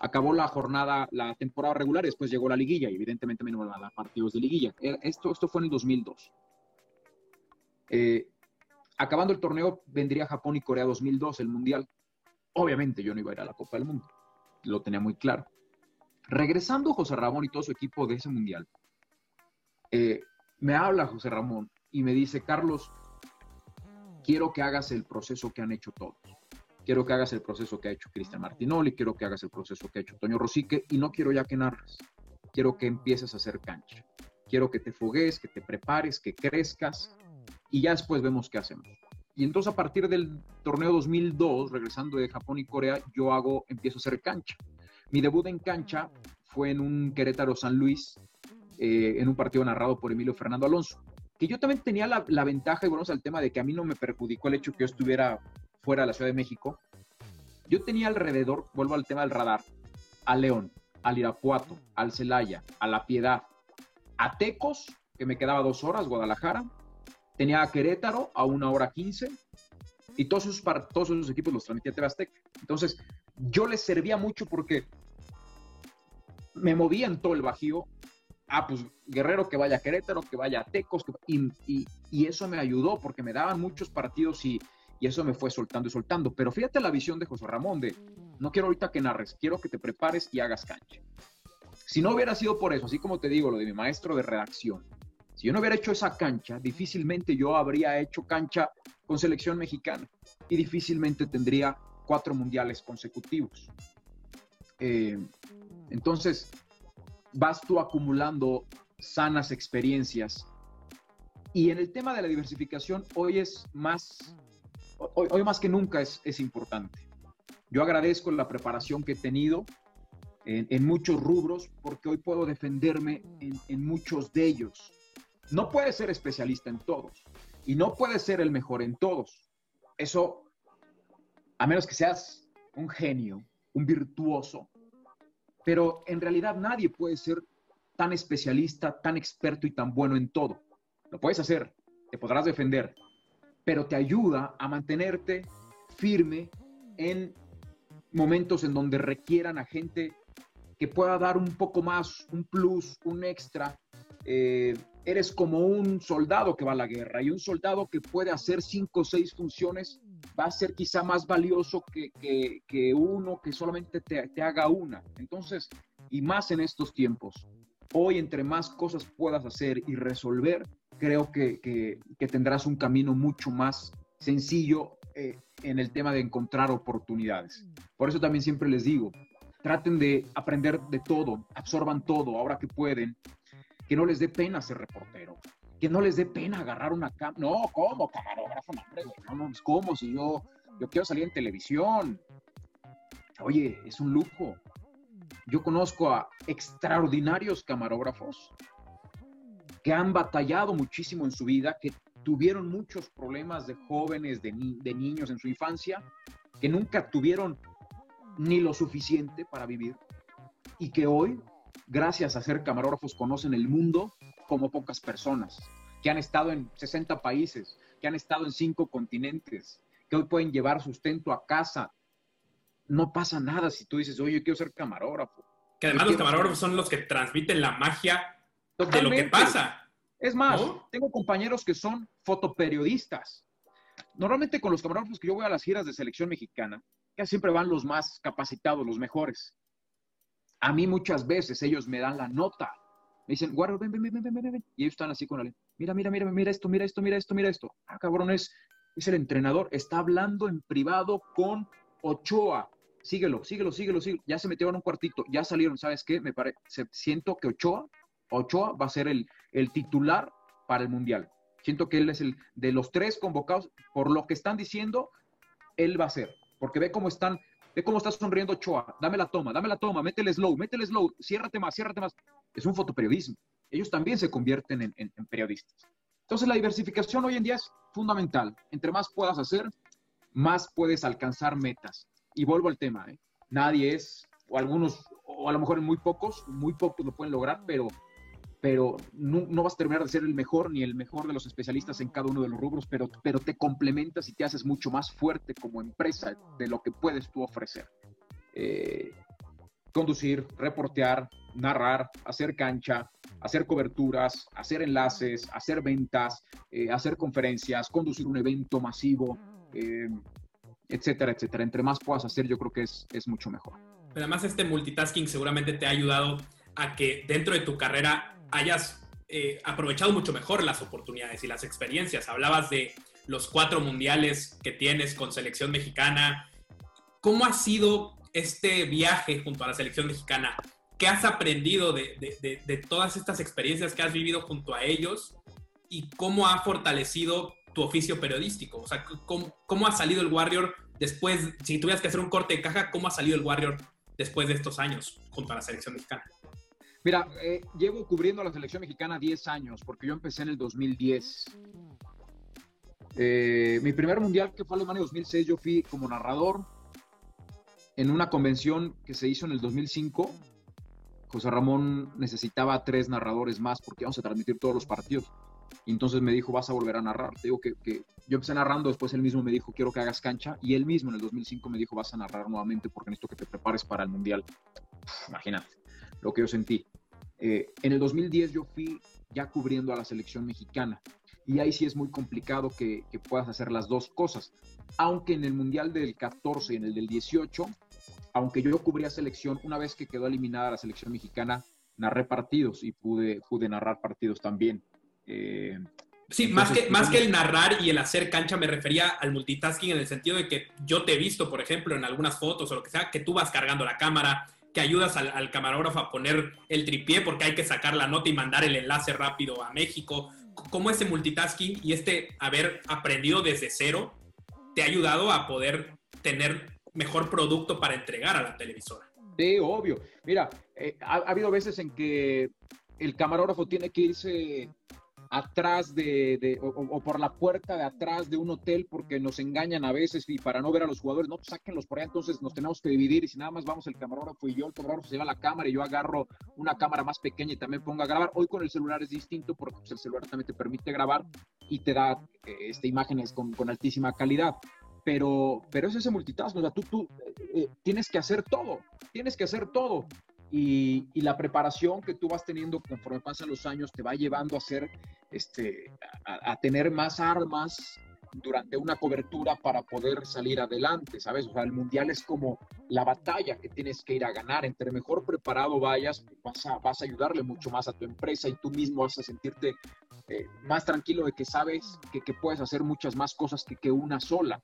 acabó la jornada, la temporada regular, y después llegó la liguilla, y evidentemente me iban a partidos de liguilla. Esto, esto fue en el 2002. Eh, acabando el torneo, vendría Japón y Corea 2002, el Mundial. Obviamente yo no iba a ir a la Copa del Mundo, lo tenía muy claro. Regresando José Ramón y todo su equipo de ese Mundial, eh, me habla José Ramón y me dice, Carlos, quiero que hagas el proceso que han hecho todos. Quiero que hagas el proceso que ha hecho Cristian Martinoli, quiero que hagas el proceso que ha hecho Toño Rosique y no quiero ya que narres. Quiero que empieces a hacer cancha. Quiero que te fogues, que te prepares, que crezcas y ya después vemos qué hacemos. Y entonces a partir del torneo 2002, regresando de Japón y Corea, yo hago, empiezo a hacer cancha. Mi debut en cancha fue en un Querétaro San Luis, eh, en un partido narrado por Emilio Fernando Alonso, que yo también tenía la, ventaja, y volvemos al tema de que a mí no me perjudicó el hecho que yo estuviera fuera de la Ciudad de México. Yo tenía alrededor, vuelvo al tema del radar, a León, al Irapuato, al Celaya, a La Piedad, a Tecos, que me quedaba dos horas, Guadalajara, tenía a Querétaro a una hora quince y todos esos, todos esos equipos los transmitía TV Azteca. Entonces, yo les servía mucho porque me movía en todo el Bajío. Ah, pues Guerrero que vaya a Querétaro, que vaya a Tecos, y, y, eso me ayudó porque me daban muchos partidos y, y eso me fue soltando y soltando. Pero fíjate la visión de José Ramón de, no quiero ahorita que narres, quiero que te prepares y hagas cancha. Si no hubiera sido por eso, así como te digo, lo de mi maestro de redacción, si yo no hubiera hecho esa cancha, difícilmente yo habría hecho cancha con selección mexicana y difícilmente tendría cuatro mundiales consecutivos. Eh, entonces, vas tú acumulando sanas experiencias. Y en el tema de la diversificación, hoy es más, hoy, más que nunca es, es, importante. Yo agradezco la preparación que he tenido en, muchos rubros porque hoy puedo defenderme en, en muchos de ellos. No puedes ser especialista en todos y no puedes ser el mejor en todos. Eso, a menos que seas un genio, un virtuoso. Pero en realidad nadie puede ser tan especialista, tan experto y tan bueno en todo. Lo puedes hacer, te podrás defender, pero te ayuda a mantenerte firme en momentos en donde requieran a gente que pueda dar un poco más, un plus, un extra, eh, eres como un soldado que va a la guerra y un soldado que puede hacer cinco o seis funciones va a ser quizá más valioso que, que, uno que solamente te, te, haga una. Entonces, y más en estos tiempos, hoy entre más cosas puedas hacer y resolver, creo que, que tendrás un camino mucho más sencillo eh, en el tema de encontrar oportunidades. Por eso también siempre les digo, traten de aprender de todo, absorban todo ahora que pueden que no les dé pena ser reportero, que no les dé pena agarrar una cámara. No, ¿cómo? Camarógrafo, no, hombre, no, no, ¿cómo? Si yo, yo quiero salir en televisión. Oye, es un lujo. Yo conozco a extraordinarios camarógrafos que han batallado muchísimo en su vida, que tuvieron muchos problemas de jóvenes, de, de niños en su infancia, que nunca tuvieron ni lo suficiente para vivir y que hoy, gracias a ser camarógrafos, conocen el mundo como pocas personas, que han estado en 60 países, que han estado en cinco continentes, que hoy pueden llevar sustento a casa. No pasa nada si tú dices, oye, yo quiero ser camarógrafo. Que además los camarógrafos son los que transmiten la magia de lo que pasa. Es más, tengo compañeros que son fotoperiodistas. Normalmente con los camarógrafos que yo voy a las giras de selección mexicana, que siempre van los más capacitados, los mejores. A mí muchas veces ellos me dan la nota. Me dicen, guardo, ven, ven, ven, ven, ven, ven. Y ellos están así con él. Mira, mira, mira, mira esto, mira esto, mira esto, mira esto. Ah, cabrón, es, es el entrenador. Está hablando en privado con Ochoa. Síguelo, síguelo, síguelo, síguelo. Ya se metieron un cuartito, ya salieron. ¿Sabes qué? Me parece, siento que Ochoa, Ochoa va a ser el, el titular para el Mundial. Siento que él es el de los tres convocados. Por lo que están diciendo, él va a ser. Porque ve cómo están Ve cómo está sonriendo Ochoa. Dame la toma, dame la toma, métele slow, métele slow, ciérrate más, ciérrate más. Es un fotoperiodismo. Ellos también se convierten en, periodistas. Entonces la diversificación hoy en día es fundamental. Entre más puedas hacer, más puedes alcanzar metas. Y vuelvo al tema, ¿eh? nadie es, o algunos, o a lo mejor muy pocos, muy pocos lo pueden lograr, pero pero no, vas a terminar de ser el mejor ni el mejor de los especialistas en cada uno de los rubros, pero, pero te complementas y te haces mucho más fuerte como empresa de lo que puedes tú ofrecer. Eh, conducir, reportear, narrar, hacer cancha, hacer coberturas, hacer enlaces, hacer ventas, eh, hacer conferencias, conducir un evento masivo, eh, etcétera, etcétera. Entre más puedas hacer, yo creo que es, es mucho mejor. Pero además este multitasking seguramente te ha ayudado a que dentro de tu carrera hayas eh, aprovechado mucho mejor las oportunidades y las experiencias. Hablabas de los cuatro mundiales que tienes con selección mexicana. ¿Cómo ha sido este viaje junto a la selección mexicana? ¿Qué has aprendido de, todas estas experiencias que has vivido junto a ellos? ¿Y cómo ha fortalecido tu oficio periodístico? O sea, ¿cómo, ha salido el Warrior después, si tuvieras que hacer un corte de caja, cómo ha salido el Warrior después de estos años junto a la selección mexicana? Mira, eh, llevo cubriendo a la selección mexicana 10 años, porque yo empecé en el 2010. Eh, mi primer mundial, que fue Alemania 2006, yo fui como narrador en una convención que se hizo en el 2005. José Ramón necesitaba tres narradores más porque vamos a transmitir todos los partidos. Y entonces me dijo, vas a volver a narrar. Te digo que, que, yo empecé narrando, después él mismo me dijo, quiero que hagas cancha. Y él mismo en el 2005 me dijo, vas a narrar nuevamente porque necesito que te prepares para el mundial. Imagínate lo que yo sentí. Eh, en el 2010 yo fui ya cubriendo a la selección mexicana y ahí sí es muy complicado que, puedas hacer las dos cosas. Aunque en el Mundial del 14 y en el del 18, aunque yo cubría selección, una vez que quedó eliminada la selección mexicana, narré partidos y pude, pude narrar partidos también. Eh, sí, más, que, más que el narrar y el hacer cancha, me refería al multitasking en el sentido de que yo te he visto, por ejemplo, en algunas fotos o lo que sea, que tú vas cargando la cámara, que ayudas al, camarógrafo a poner el tripié porque hay que sacar la nota y mandar el enlace rápido a México. ¿Cómo ese multitasking y este haber aprendido desde cero te ha ayudado a poder tener mejor producto para entregar a la televisora? Sí, obvio. Mira, eh, ha, habido veces en que el camarógrafo tiene que irse atrás de, o, por la puerta de atrás de un hotel porque nos engañan a veces y para no ver a los jugadores, no, pues sáquenlos por allá, entonces nos tenemos que dividir y si nada más vamos el camarógrafo y yo, el camarógrafo se lleva la cámara y yo agarro una cámara más pequeña y también pongo a grabar. Hoy con el celular es distinto porque pues, el celular también te permite grabar y te da eh, este, imágenes con, con, altísima calidad. Pero, pero es ese multitask, o sea, tú, tú eh, tienes que hacer todo, tienes que hacer todo. Y, la preparación que tú vas teniendo conforme pasan los años te va llevando a ser, este, a, tener más armas durante una cobertura para poder salir adelante, ¿sabes? O sea, el mundial es como la batalla que tienes que ir a ganar. Entre mejor preparado vayas, vas a, vas a ayudarle mucho más a tu empresa y tú mismo vas a sentirte eh, más tranquilo de que sabes que, que, puedes hacer muchas más cosas que, que una sola.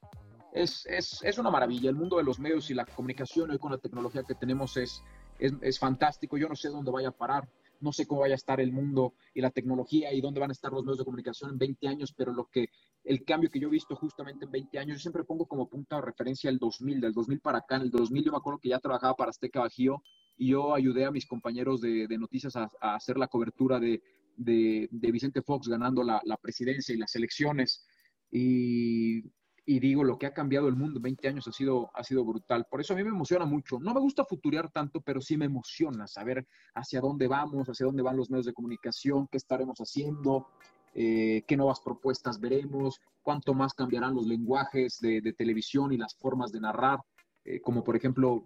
Es, es, es una maravilla. El mundo de los medios y la comunicación hoy con la tecnología que tenemos es, es, fantástico. Yo no sé dónde vaya a parar, no sé cómo vaya a estar el mundo y la tecnología y dónde van a estar los medios de comunicación en 20 años, pero lo que el cambio que yo he visto justamente en 20 años, yo siempre pongo como punta de referencia el 2000, del 2000 para acá. En el 2000 yo me acuerdo que ya trabajaba para Azteca Bajío y yo ayudé a mis compañeros de, noticias a, hacer la cobertura de, de, Vicente Fox ganando la, presidencia y las elecciones. Y, digo, lo que ha cambiado el mundo en 20 años ha sido, ha sido brutal. Por eso a mí me emociona mucho. No me gusta futurear tanto, pero sí me emociona saber hacia dónde vamos, hacia dónde van los medios de comunicación, qué estaremos haciendo. Eh, qué nuevas propuestas veremos, cuánto más cambiarán los lenguajes de, televisión y las formas de narrar, eh, como por ejemplo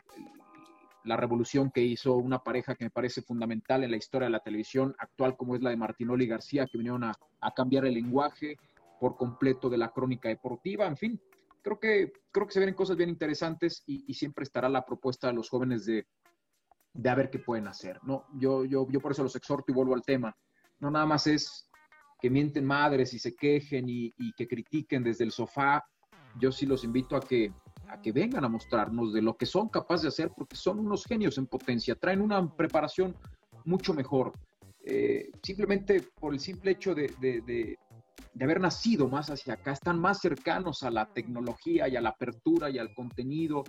la revolución que hizo una pareja que me parece fundamental en la historia de la televisión actual, como es la de Martinoli y García, que vinieron a, cambiar el lenguaje por completo de la crónica deportiva. En fin, creo que, creo que se vienen cosas bien interesantes y, siempre estará la propuesta de los jóvenes de, de a ver qué pueden hacer. ¿no? Yo, yo, yo por eso los exhorto y vuelvo al tema. No nada más es que mienten madres y se quejen y, que critiquen desde el sofá. Yo sí los invito a que a que vengan a mostrarnos de lo que son capaces de hacer, porque son unos genios en potencia, traen una preparación mucho mejor. Eh, simplemente por el simple hecho de, haber nacido más hacia acá, están más cercanos a la tecnología y a la apertura y al contenido.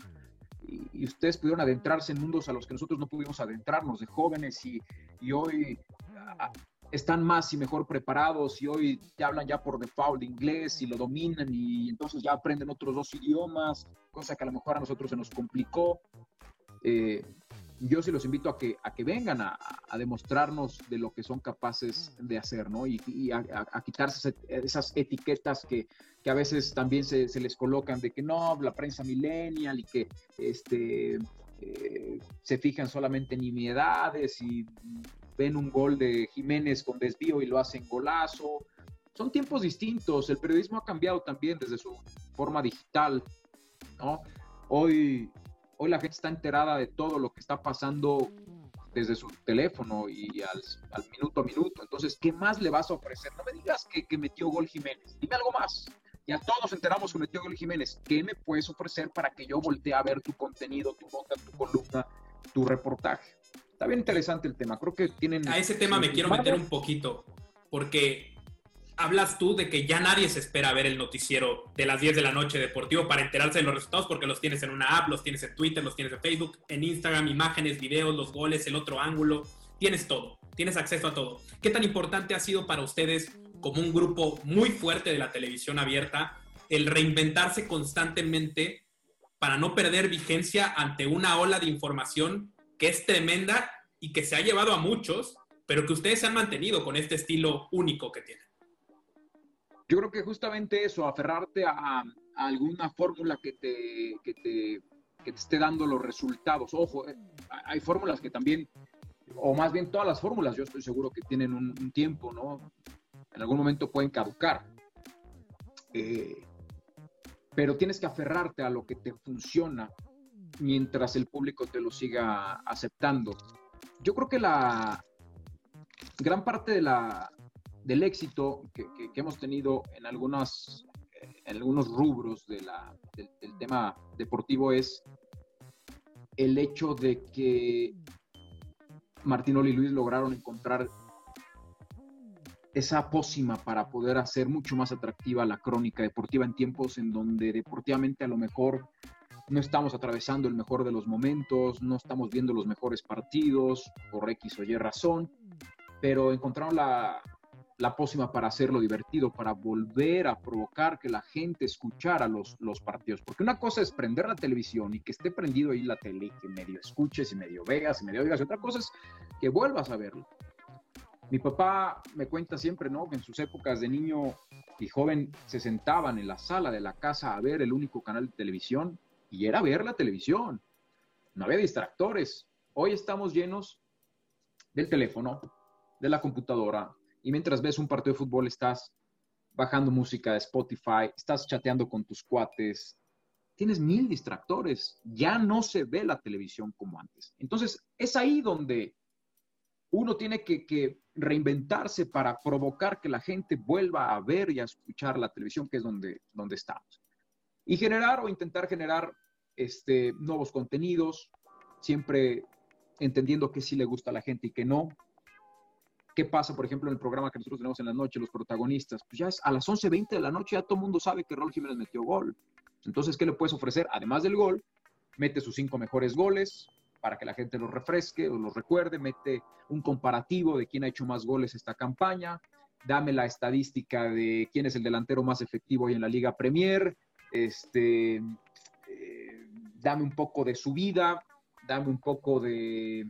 Y, ustedes pudieron adentrarse en mundos a los que nosotros no pudimos adentrarnos de jóvenes y, y hoy están más y mejor preparados y hoy ya hablan ya por default inglés y lo dominan y entonces ya aprenden otros dos idiomas, cosa que a lo mejor a nosotros se nos complicó. Eh, yo sí los invito a que, a que vengan a, demostrarnos de lo que son capaces de hacer, ¿no? Y, a, quitarse esas etiquetas que, que a veces también se, se, les colocan de que no, la prensa millennial y que este, eh, se fijan solamente en nimiedades y ven un gol de Jiménez con desvío y lo hacen golazo. Son tiempos distintos, el periodismo ha cambiado también desde su forma digital, ¿no? Hoy, hoy la gente está enterada de todo lo que está pasando desde su teléfono y al, minuto a minuto. Entonces, ¿qué más le vas a ofrecer? No me digas que, que metió gol Jiménez, dime algo más. Ya todos enteramos que metió gol Jiménez. ¿Qué me puedes ofrecer para que yo voltee a ver tu contenido, tu nota, tu columna, tu reportaje? Está bien interesante el tema. Creo que tienen. A ese tema me quiero meter un poquito, porque hablas tú de que ya nadie se espera ver el noticiero de las 10 de la noche deportivo para enterarse de los resultados, porque los tienes en una app, los tienes en Twitter, los tienes en Facebook, en Instagram, imágenes, videos, los goles, el otro ángulo. Tienes todo, tienes acceso a todo. ¿Qué tan importante ha sido para ustedes, como un grupo muy fuerte de la televisión abierta, el reinventarse constantemente para no perder vigencia ante una ola de información que es tremenda y que se ha llevado a muchos, pero que ustedes se han mantenido con este estilo único que tienen. Yo creo que justamente eso, aferrarte a, alguna fórmula que te, que te, que, te, esté dando los resultados. Ojo, eh, hay fórmulas que también, o más bien todas las fórmulas, yo estoy seguro que tienen un, tiempo, ¿no? En algún momento pueden caducar. Eh, pero tienes que aferrarte a lo que te funciona mientras el público te lo siga aceptando. Yo creo que la gran parte de la, del éxito que, hemos tenido en, algunas, en algunos rubros del, tema deportivo es el hecho de que Martín y Luis lograron encontrar esa pócima para poder hacer mucho más atractiva la crónica deportiva en tiempos en donde deportivamente a lo mejor no estamos atravesando el mejor de los momentos, no estamos viendo los mejores partidos por X o Y razón, pero encontraron la, la pócima para hacerlo divertido, para volver a provocar que la gente escuchara los, los partidos. Porque una cosa es prender la televisión y que esté prendido ahí la tele, que medio escuches y medio veas y medio oigas, y otra cosa es que vuelvas a verlo. Mi papá me cuenta siempre, ¿no? Que en sus épocas de niño y joven se sentaban en la sala de la casa a ver el único canal de televisión y era ver la televisión. No había distractores. Hoy estamos llenos del teléfono, de la computadora, y mientras ves un partido de fútbol estás bajando música de Spotify, estás chateando con tus cuates, tienes mil distractores, ya no se ve la televisión como antes. Entonces, es ahí donde uno tiene que, reinventarse para provocar que la gente vuelva a ver y a escuchar la televisión, que es donde, donde estamos y generar o intentar generar este, nuevos contenidos, siempre entendiendo que sí le gusta a la gente y que no. ¿Qué pasa, por ejemplo, en el programa que nosotros tenemos en la noche, los protagonistas? Pues ya es a las 11.20 de la noche, ya todo el mundo sabe que Raúl Jiménez metió gol. Entonces, ¿qué le puedes ofrecer? Además del gol, mete sus cinco mejores goles, para que la gente los refresque o los recuerde, mete un comparativo de quién ha hecho más goles esta campaña, dame la estadística de quién es el delantero más efectivo hoy en la Liga Premier, este, eh, dame un poco de su vida, dame un poco de,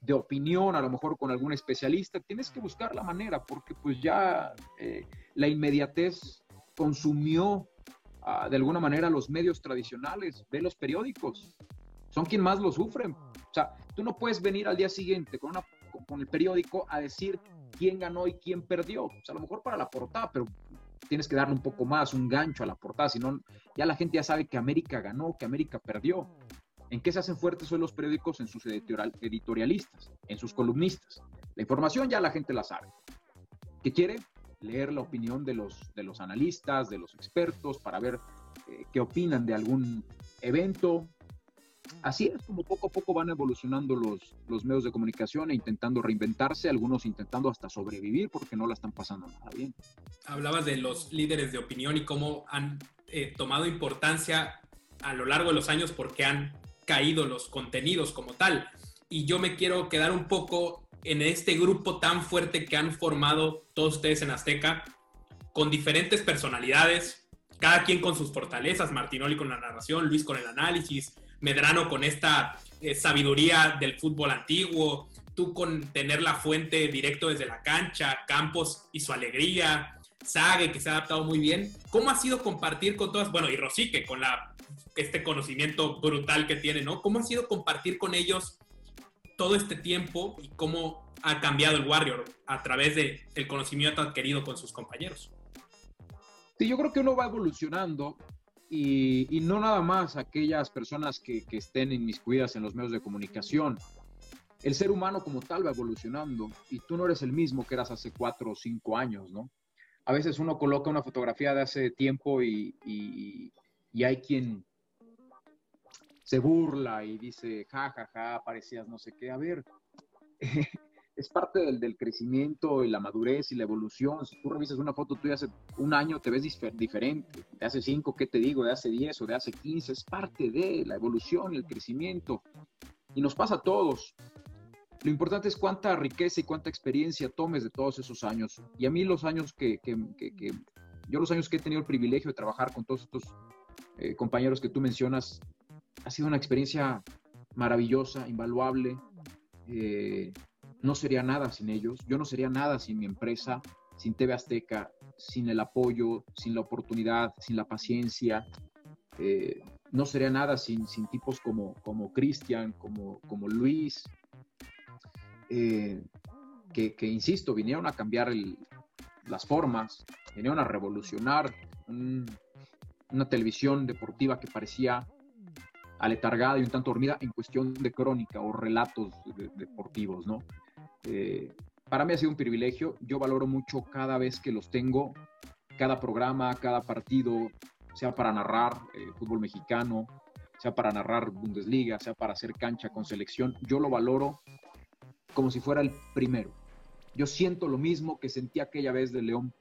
de, opinión, a lo mejor con algún especialista. Tienes que buscar la manera, porque pues ya eh, la inmediatez consumió ah, de alguna manera los medios tradicionales, ve los periódicos, son quien más lo sufren. O sea, tú no puedes venir al día siguiente con, una, con el periódico a decir quién ganó y quién perdió. O sea, a lo mejor para la portada, pero tienes que darle un poco más, un gancho a la portada, si no, ya la gente ya sabe que América ganó, que América perdió. ¿En qué se hacen fuertes son los periódicos? En sus editorialistas, en sus columnistas. La información ya la gente la sabe. ¿Qué quiere? Leer la opinión de los, de los analistas, de los expertos, para ver eh, qué opinan de algún evento, así es como poco a poco van evolucionando los, los medios de comunicación e intentando reinventarse, algunos intentando hasta sobrevivir porque no la están pasando nada bien. Hablabas de los líderes de opinión y cómo han eh, tomado importancia a lo largo de los años porque han caído los contenidos como tal. Y yo me quiero quedar un poco en este grupo tan fuerte que han formado todos ustedes en Azteca, con diferentes personalidades, cada quien con sus fortalezas, Martinoli con la narración, Luis con el análisis, Medrano con esta eh, sabiduría del fútbol antiguo, tú con tener la fuente directo desde la cancha, Campos y su alegría, Sague que se ha adaptado muy bien. ¿Cómo ha sido compartir con todas, bueno, y Rosique con la, este conocimiento brutal que tiene, ¿no? ¿Cómo ha sido compartir con ellos todo este tiempo y cómo ha cambiado el Warrior a través del el conocimiento adquirido con sus compañeros? Sí, yo creo que uno va evolucionando y, no nada más aquellas personas que, que estén inmiscuidas en los medios de comunicación. El ser humano como tal va evolucionando y tú no eres el mismo que eras hace cuatro o cinco años, ¿no? A veces uno coloca una fotografía de hace tiempo y, y, y hay quien se burla y dice, ja, ja, ja, parecías no sé qué. A ver, [LAUGHS] es parte del, del, crecimiento y la madurez y la evolución. Si tú revisas una foto tuya hace un año, te ves diferente. De hace cinco, ¿qué te digo? De hace diez o de hace quince. Es parte de la evolución y el crecimiento. Y nos pasa a todos. Lo importante es cuánta riqueza y cuánta experiencia tomes de todos esos años. Y a mí los años que, que, que, yo los años que he tenido el privilegio de trabajar con todos estos eh, compañeros que tú mencionas, ha sido una experiencia maravillosa, invaluable. Eh, no sería nada sin ellos, yo no sería nada sin mi empresa, sin TV Azteca, sin el apoyo, sin la oportunidad, sin la paciencia. Eh, no sería nada sin, sin tipos como, como Cristian, como, como Luis, eh, que, insisto, vinieron a cambiar las formas, vinieron a revolucionar un, una televisión deportiva que parecía aletargada y un tanto dormida en cuestión de crónica o relatos de, deportivos, ¿no? Eh, para mí ha sido un privilegio. Yo valoro mucho cada vez que los tengo, cada programa, cada partido, sea para narrar eh, fútbol mexicano, sea para narrar Bundesliga, sea para hacer cancha con selección. Yo lo valoro como si fuera el primero. Yo siento lo mismo que sentí aquella vez de León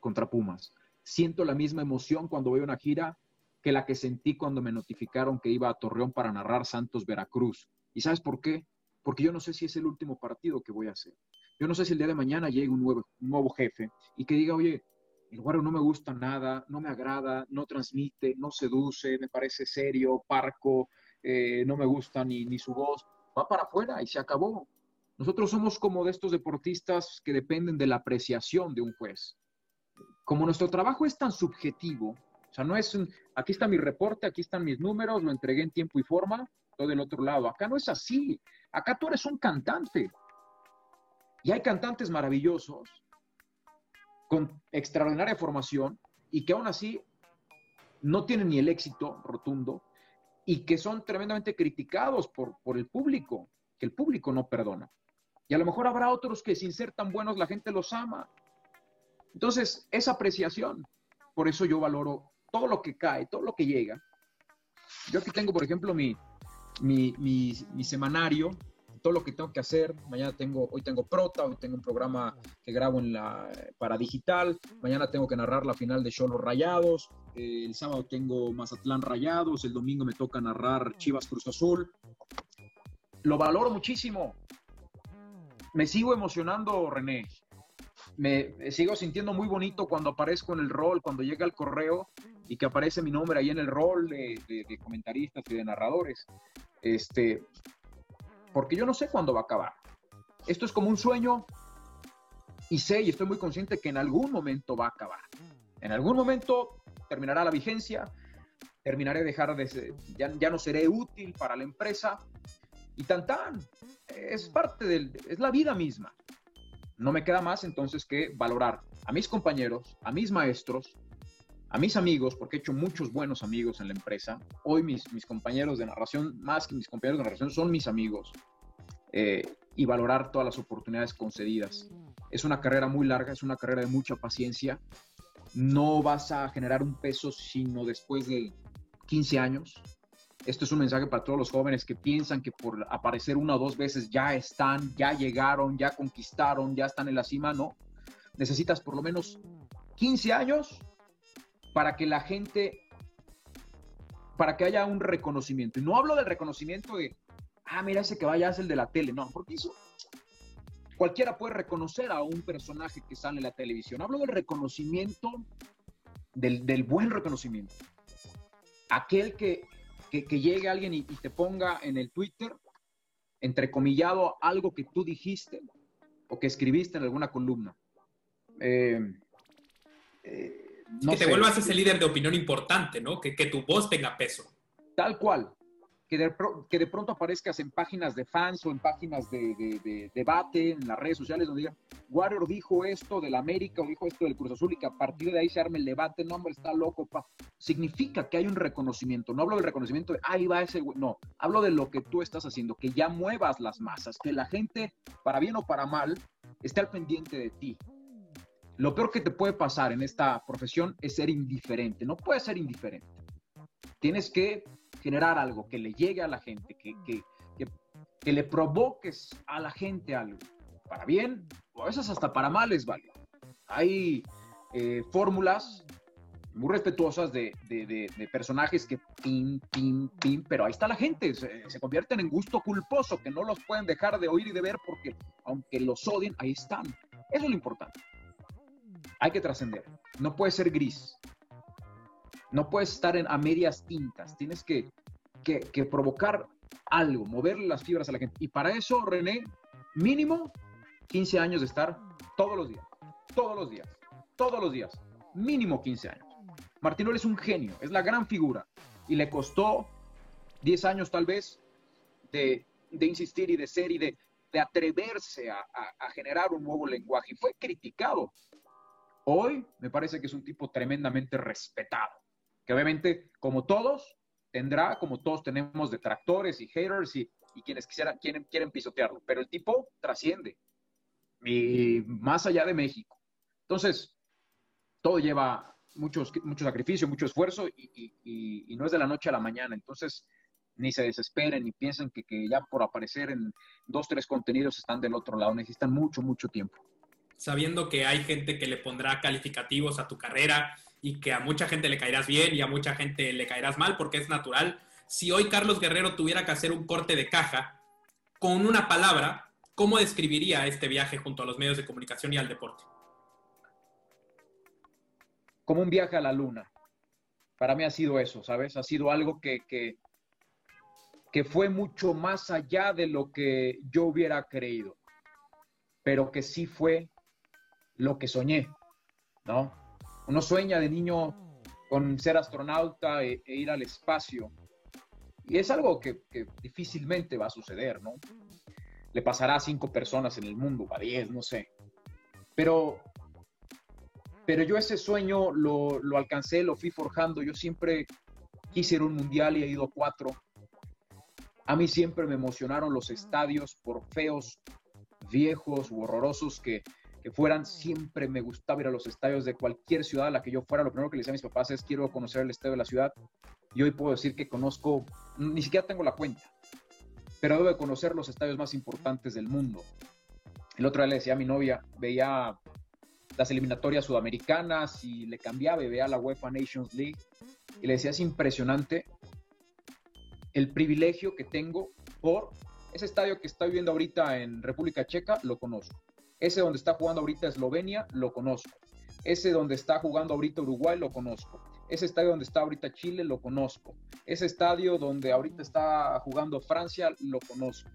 contra Pumas. Siento la misma emoción cuando voy a una gira que la que sentí cuando me notificaron que iba a Torreón para narrar Santos Veracruz. ¿Y sabes por qué? porque yo no sé si es el último partido que voy a hacer. Yo no sé si el día de mañana llegue un nuevo, nuevo jefe y que diga, oye, el Guaro no me gusta nada, no me agrada, no transmite, no seduce, me parece serio, parco, eh, no me gusta ni, ni su voz. Va para afuera y se acabó. Nosotros somos como de estos deportistas que dependen de la apreciación de un juez. Como nuestro trabajo es tan subjetivo, o sea, no es un, aquí está mi reporte, aquí están mis números, lo entregué en tiempo y forma, todo del otro lado. Acá no es así. Acá tú eres un cantante. Y hay cantantes maravillosos con extraordinaria formación y que aún así no tienen ni el éxito rotundo y que son tremendamente criticados por, por el público, que el público no perdona. Y a lo mejor habrá otros que sin ser tan buenos la gente los ama. Entonces, esa apreciación, por eso yo valoro todo lo que cae, todo lo que llega. Yo aquí tengo, por ejemplo, mi, mi, mi, semanario, todo lo que tengo que hacer. Mañana tengo, hoy tengo Prota, hoy tengo un programa que grabo en la, para digital. Mañana tengo que narrar la final de Cholos Rayados. Eh, el sábado tengo Mazatlán Rayados. El domingo me toca narrar Chivas Cruz Azul. lo valoro muchísimo. Me sigo emocionando, René. Me sigo sintiendo muy bonito cuando aparezco en el rol, cuando llega el correo y que aparece mi nombre ahí en el rol de, comentaristas y de narradores. Este, porque yo no sé cuándo va a acabar. Esto es como un sueño y sé y estoy muy consciente que en algún momento va a acabar. En algún momento terminará la vigencia, terminaré de dejar de ser, ya, ya no seré útil para la empresa y tan tan, es parte del, es la vida misma. No me queda más entonces que valorar a mis compañeros, a mis maestros, a mis amigos, porque he hecho muchos buenos amigos en la empresa. Hoy mis, mis compañeros de narración, más que mis compañeros de narración, son mis amigos. Eh, y valorar todas las oportunidades concedidas. Es una carrera muy larga, es una carrera de mucha paciencia. No vas a generar un peso sino después de 15 años. Esto es un mensaje para todos los jóvenes que piensan que por aparecer una o dos veces ya están, ya llegaron, ya conquistaron, ya están en la cima. No, necesitas por lo menos 15 años para que la gente, para que haya un reconocimiento. Y no hablo del reconocimiento de, ah, mira ese que vaya es el de la tele. No, porque eso cualquiera puede reconocer a un personaje que sale en la televisión. Hablo del reconocimiento, del, del buen reconocimiento. Aquel que, que, llegue alguien y, te ponga en el Twitter, entrecomillado, algo que tú dijiste o que escribiste en alguna columna. Eh, eh, que te vuelvas ese líder de opinión importante, ¿no? Que, que tu voz tenga peso. Tal cual. Que de, que de, pronto aparezcas en páginas de fans o en páginas de, debate, en las redes sociales, donde digan, Warrior dijo esto del América o dijo esto del Cruz Azul y que a partir de ahí se arme el debate, no, hombre, está loco, pa. Significa que hay un reconocimiento. No hablo del reconocimiento de, ahí va ese güey. No, hablo de lo que tú estás haciendo, que ya muevas las masas, que la gente, para bien o para mal, esté al pendiente de ti, lo peor que te puede pasar en esta profesión es ser indiferente. No puedes ser indiferente. Tienes que generar algo que le llegue a la gente, que, que, que, le provoques a la gente algo. Para bien o a veces hasta para mal es válido. Hay eh, fórmulas muy respetuosas de, de, personajes que pim, pim, pim, pero ahí está la gente, se, se, convierten en gusto culposo, que no los pueden dejar de oír y de ver porque aunque los odien, ahí están. Eso es lo importante hay que trascender. No puede ser gris. No puedes estar en, a medias tintas. Tienes que, provocar algo, moverle las fibras a la gente. Y para eso, René, mínimo 15 años de estar todos los días. Todos los días. Todos los días. Mínimo 15 años. Martino es un genio, es la gran figura. Y le costó 10 años tal vez de, insistir y de ser y de, atreverse a, a, generar un nuevo lenguaje. Y fue criticado Hoy me parece que es un tipo tremendamente respetado, que obviamente, como todos, tendrá, como todos tenemos detractores y haters y, quienes quisieran, quieren, quieren pisotearlo, pero el tipo trasciende, y más allá de México. Entonces, todo lleva mucho, mucho sacrificio, mucho esfuerzo y, no es de la noche a la mañana. Entonces, ni se desesperen ni piensen que, que ya por aparecer en dos, tres contenidos están del otro lado. Necesitan mucho, mucho tiempo sabiendo que hay gente que le pondrá calificativos a tu carrera y que a mucha gente le caerás bien y a mucha gente le caerás mal porque es natural. Si hoy Carlos Guerrero tuviera que hacer un corte de caja con una palabra, ¿cómo describiría este viaje junto a los medios de comunicación y al deporte? Como un viaje a la luna. Para mí ha sido eso, ¿sabes? Ha sido algo que, que, que fue mucho más allá de lo que yo hubiera creído, pero que sí fue lo que soñé, ¿no? Uno sueña de niño con ser astronauta e, e ir al espacio. Y es algo que, difícilmente va a suceder, ¿no? Le pasará a cinco personas en el mundo, a diez, no sé. Pero, pero yo ese sueño lo, lo alcancé, lo fui forjando. Yo siempre quise ir a un mundial y he ido a cuatro. A mí siempre me emocionaron los estadios, por feos, viejos u horrorosos que, que fueran, siempre me gustaba ir a los estadios de cualquier ciudad a la que yo fuera. Lo primero que le decía a mis papás es quiero conocer el estadio de la ciudad. Y hoy puedo decir que conozco, ni siquiera tengo la cuenta, pero debo de conocer los estadios más importantes del mundo. El otro día le decía a mi novia, veía las eliminatorias sudamericanas y le cambiaba y veía la UEFA Nations League y le decía, es impresionante el privilegio que tengo por Ese estadio que está viviendo ahorita en República Checa, lo conozco. Ese donde está jugando ahorita Eslovenia, lo conozco. Ese donde está jugando ahorita Uruguay, lo conozco. Ese estadio donde está ahorita Chile, lo conozco. Ese estadio donde ahorita está jugando Francia, lo conozco.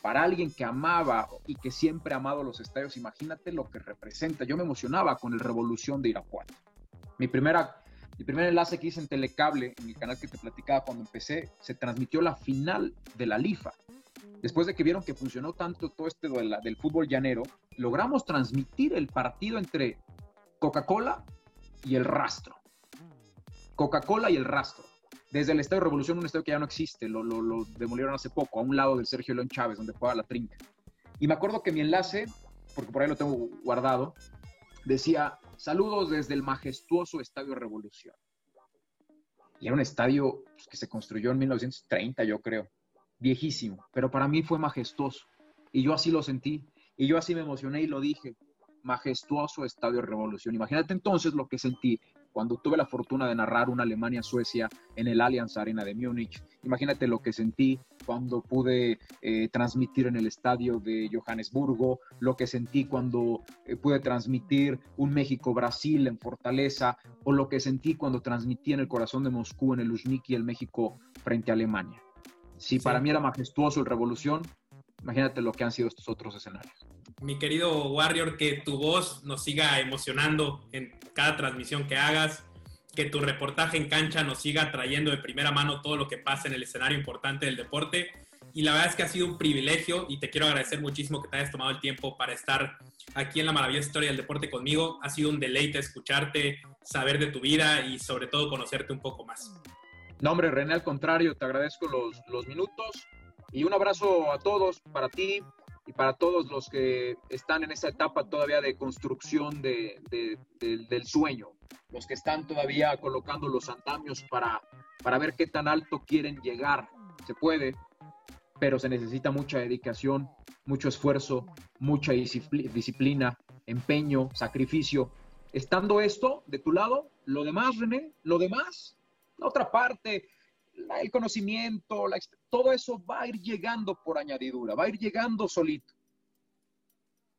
Para alguien que amaba y que siempre ha amado los estadios, imagínate lo que representa. Yo me emocionaba con el Revolución de Irapuato. Mi primera mi primer enlace que hice en Telecable, en el canal que te platicaba cuando empecé, se transmitió la final de la LIFA. Después de que vieron que funcionó tanto todo este del fútbol llanero, logramos transmitir el partido entre Coca-Cola y el rastro. Coca-Cola y el rastro. Desde el Estadio Revolución, un estadio que ya no existe, lo, lo, demolieron hace poco, a un lado del Sergio León Chávez, donde juega la trinca. Y me acuerdo que mi enlace, porque por ahí lo tengo guardado, decía Saludos desde el majestuoso Estadio Revolución. Y era un estadio pues, que se construyó en 1930, yo creo. Viejísimo, pero para mí fue majestuoso. Y yo así lo sentí. Y yo así me emocioné y lo dije. Majestuoso Estadio Revolución. Imagínate entonces lo que sentí cuando tuve la fortuna de narrar una Alemania-Suecia en el Allianz Arena de Múnich. Imagínate lo que sentí cuando pude eh, transmitir en el estadio de Johannesburgo, lo que sentí cuando eh, pude transmitir un México-Brasil en Fortaleza, o lo que sentí cuando transmití en el corazón de Moscú, en el Luzhniki, el México frente a Alemania. Si para mí era majestuoso el Revolución, imagínate lo que han sido estos otros escenarios. Mi querido Warrior, que tu voz nos siga emocionando en cada transmisión que hagas, que tu reportaje en cancha nos siga trayendo de primera mano todo lo que pasa en el escenario importante del deporte. Y la verdad es que ha sido un privilegio y te quiero agradecer muchísimo que te hayas tomado el tiempo para estar aquí en la maravillosa historia del deporte conmigo. Ha sido un deleite escucharte, saber de tu vida y sobre todo conocerte un poco más. No, hombre, René, al contrario, te agradezco los, los minutos y un abrazo a todos, para ti, y para todos los que están en esa etapa todavía de construcción de, del sueño, los que están todavía colocando los andamios para, para ver qué tan alto quieren llegar. Se puede, pero se necesita mucha dedicación, mucho esfuerzo, mucha disciplina, empeño, sacrificio. Estando esto de tu lado, lo demás, René, lo demás, la otra parte, el conocimiento, todo eso va a ir llegando por añadidura, va a ir llegando solito.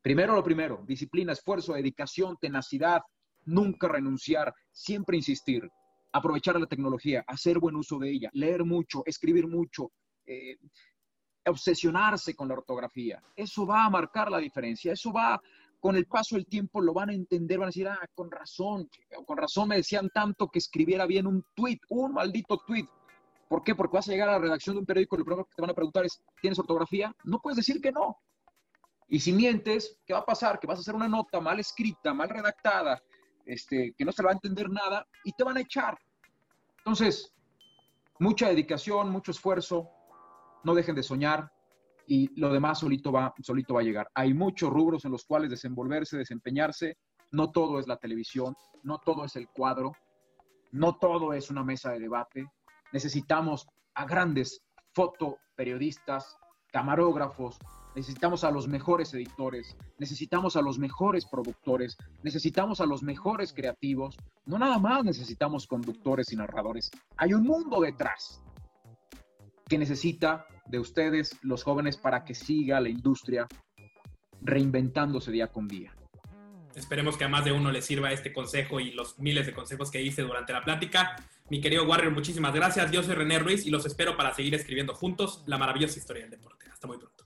Primero lo primero, disciplina, esfuerzo, dedicación, tenacidad, nunca renunciar, siempre insistir, aprovechar la tecnología, hacer buen uso de ella, leer mucho, escribir mucho, eh, obsesionarse con la ortografía. Eso va a marcar la diferencia, eso va, con el paso del tiempo lo van a entender, van a decir, ah, con razón, con razón me decían tanto que escribiera bien un tweet, un maldito tweet. ¿Por qué? Porque vas a llegar a la redacción de un periódico y lo primero que te van a preguntar es, ¿tienes ortografía? No puedes decir que no. Y si mientes, ¿qué va a pasar? Que vas a hacer una nota mal escrita, mal redactada, este, que no se va a entender nada y te van a echar. Entonces, mucha dedicación, mucho esfuerzo, no dejen de soñar y lo demás solito va, solito va a llegar. Hay muchos rubros en los cuales desenvolverse, desempeñarse. No todo es la televisión, no todo es el cuadro, no todo es una mesa de debate, necesitamos a grandes fotoperiodistas, camarógrafos, necesitamos a los mejores editores, necesitamos a los mejores productores, necesitamos a los mejores creativos, no nada más necesitamos conductores y narradores, hay un mundo detrás que necesita de ustedes, los jóvenes, para que siga la industria reinventándose día con día. Esperemos que a más de uno le sirva este consejo y los miles de consejos que hice durante la plática. Mi querido Warrior, muchísimas gracias. Yo soy René Ruiz y los espero para seguir escribiendo juntos la maravillosa historia del deporte. Hasta muy pronto.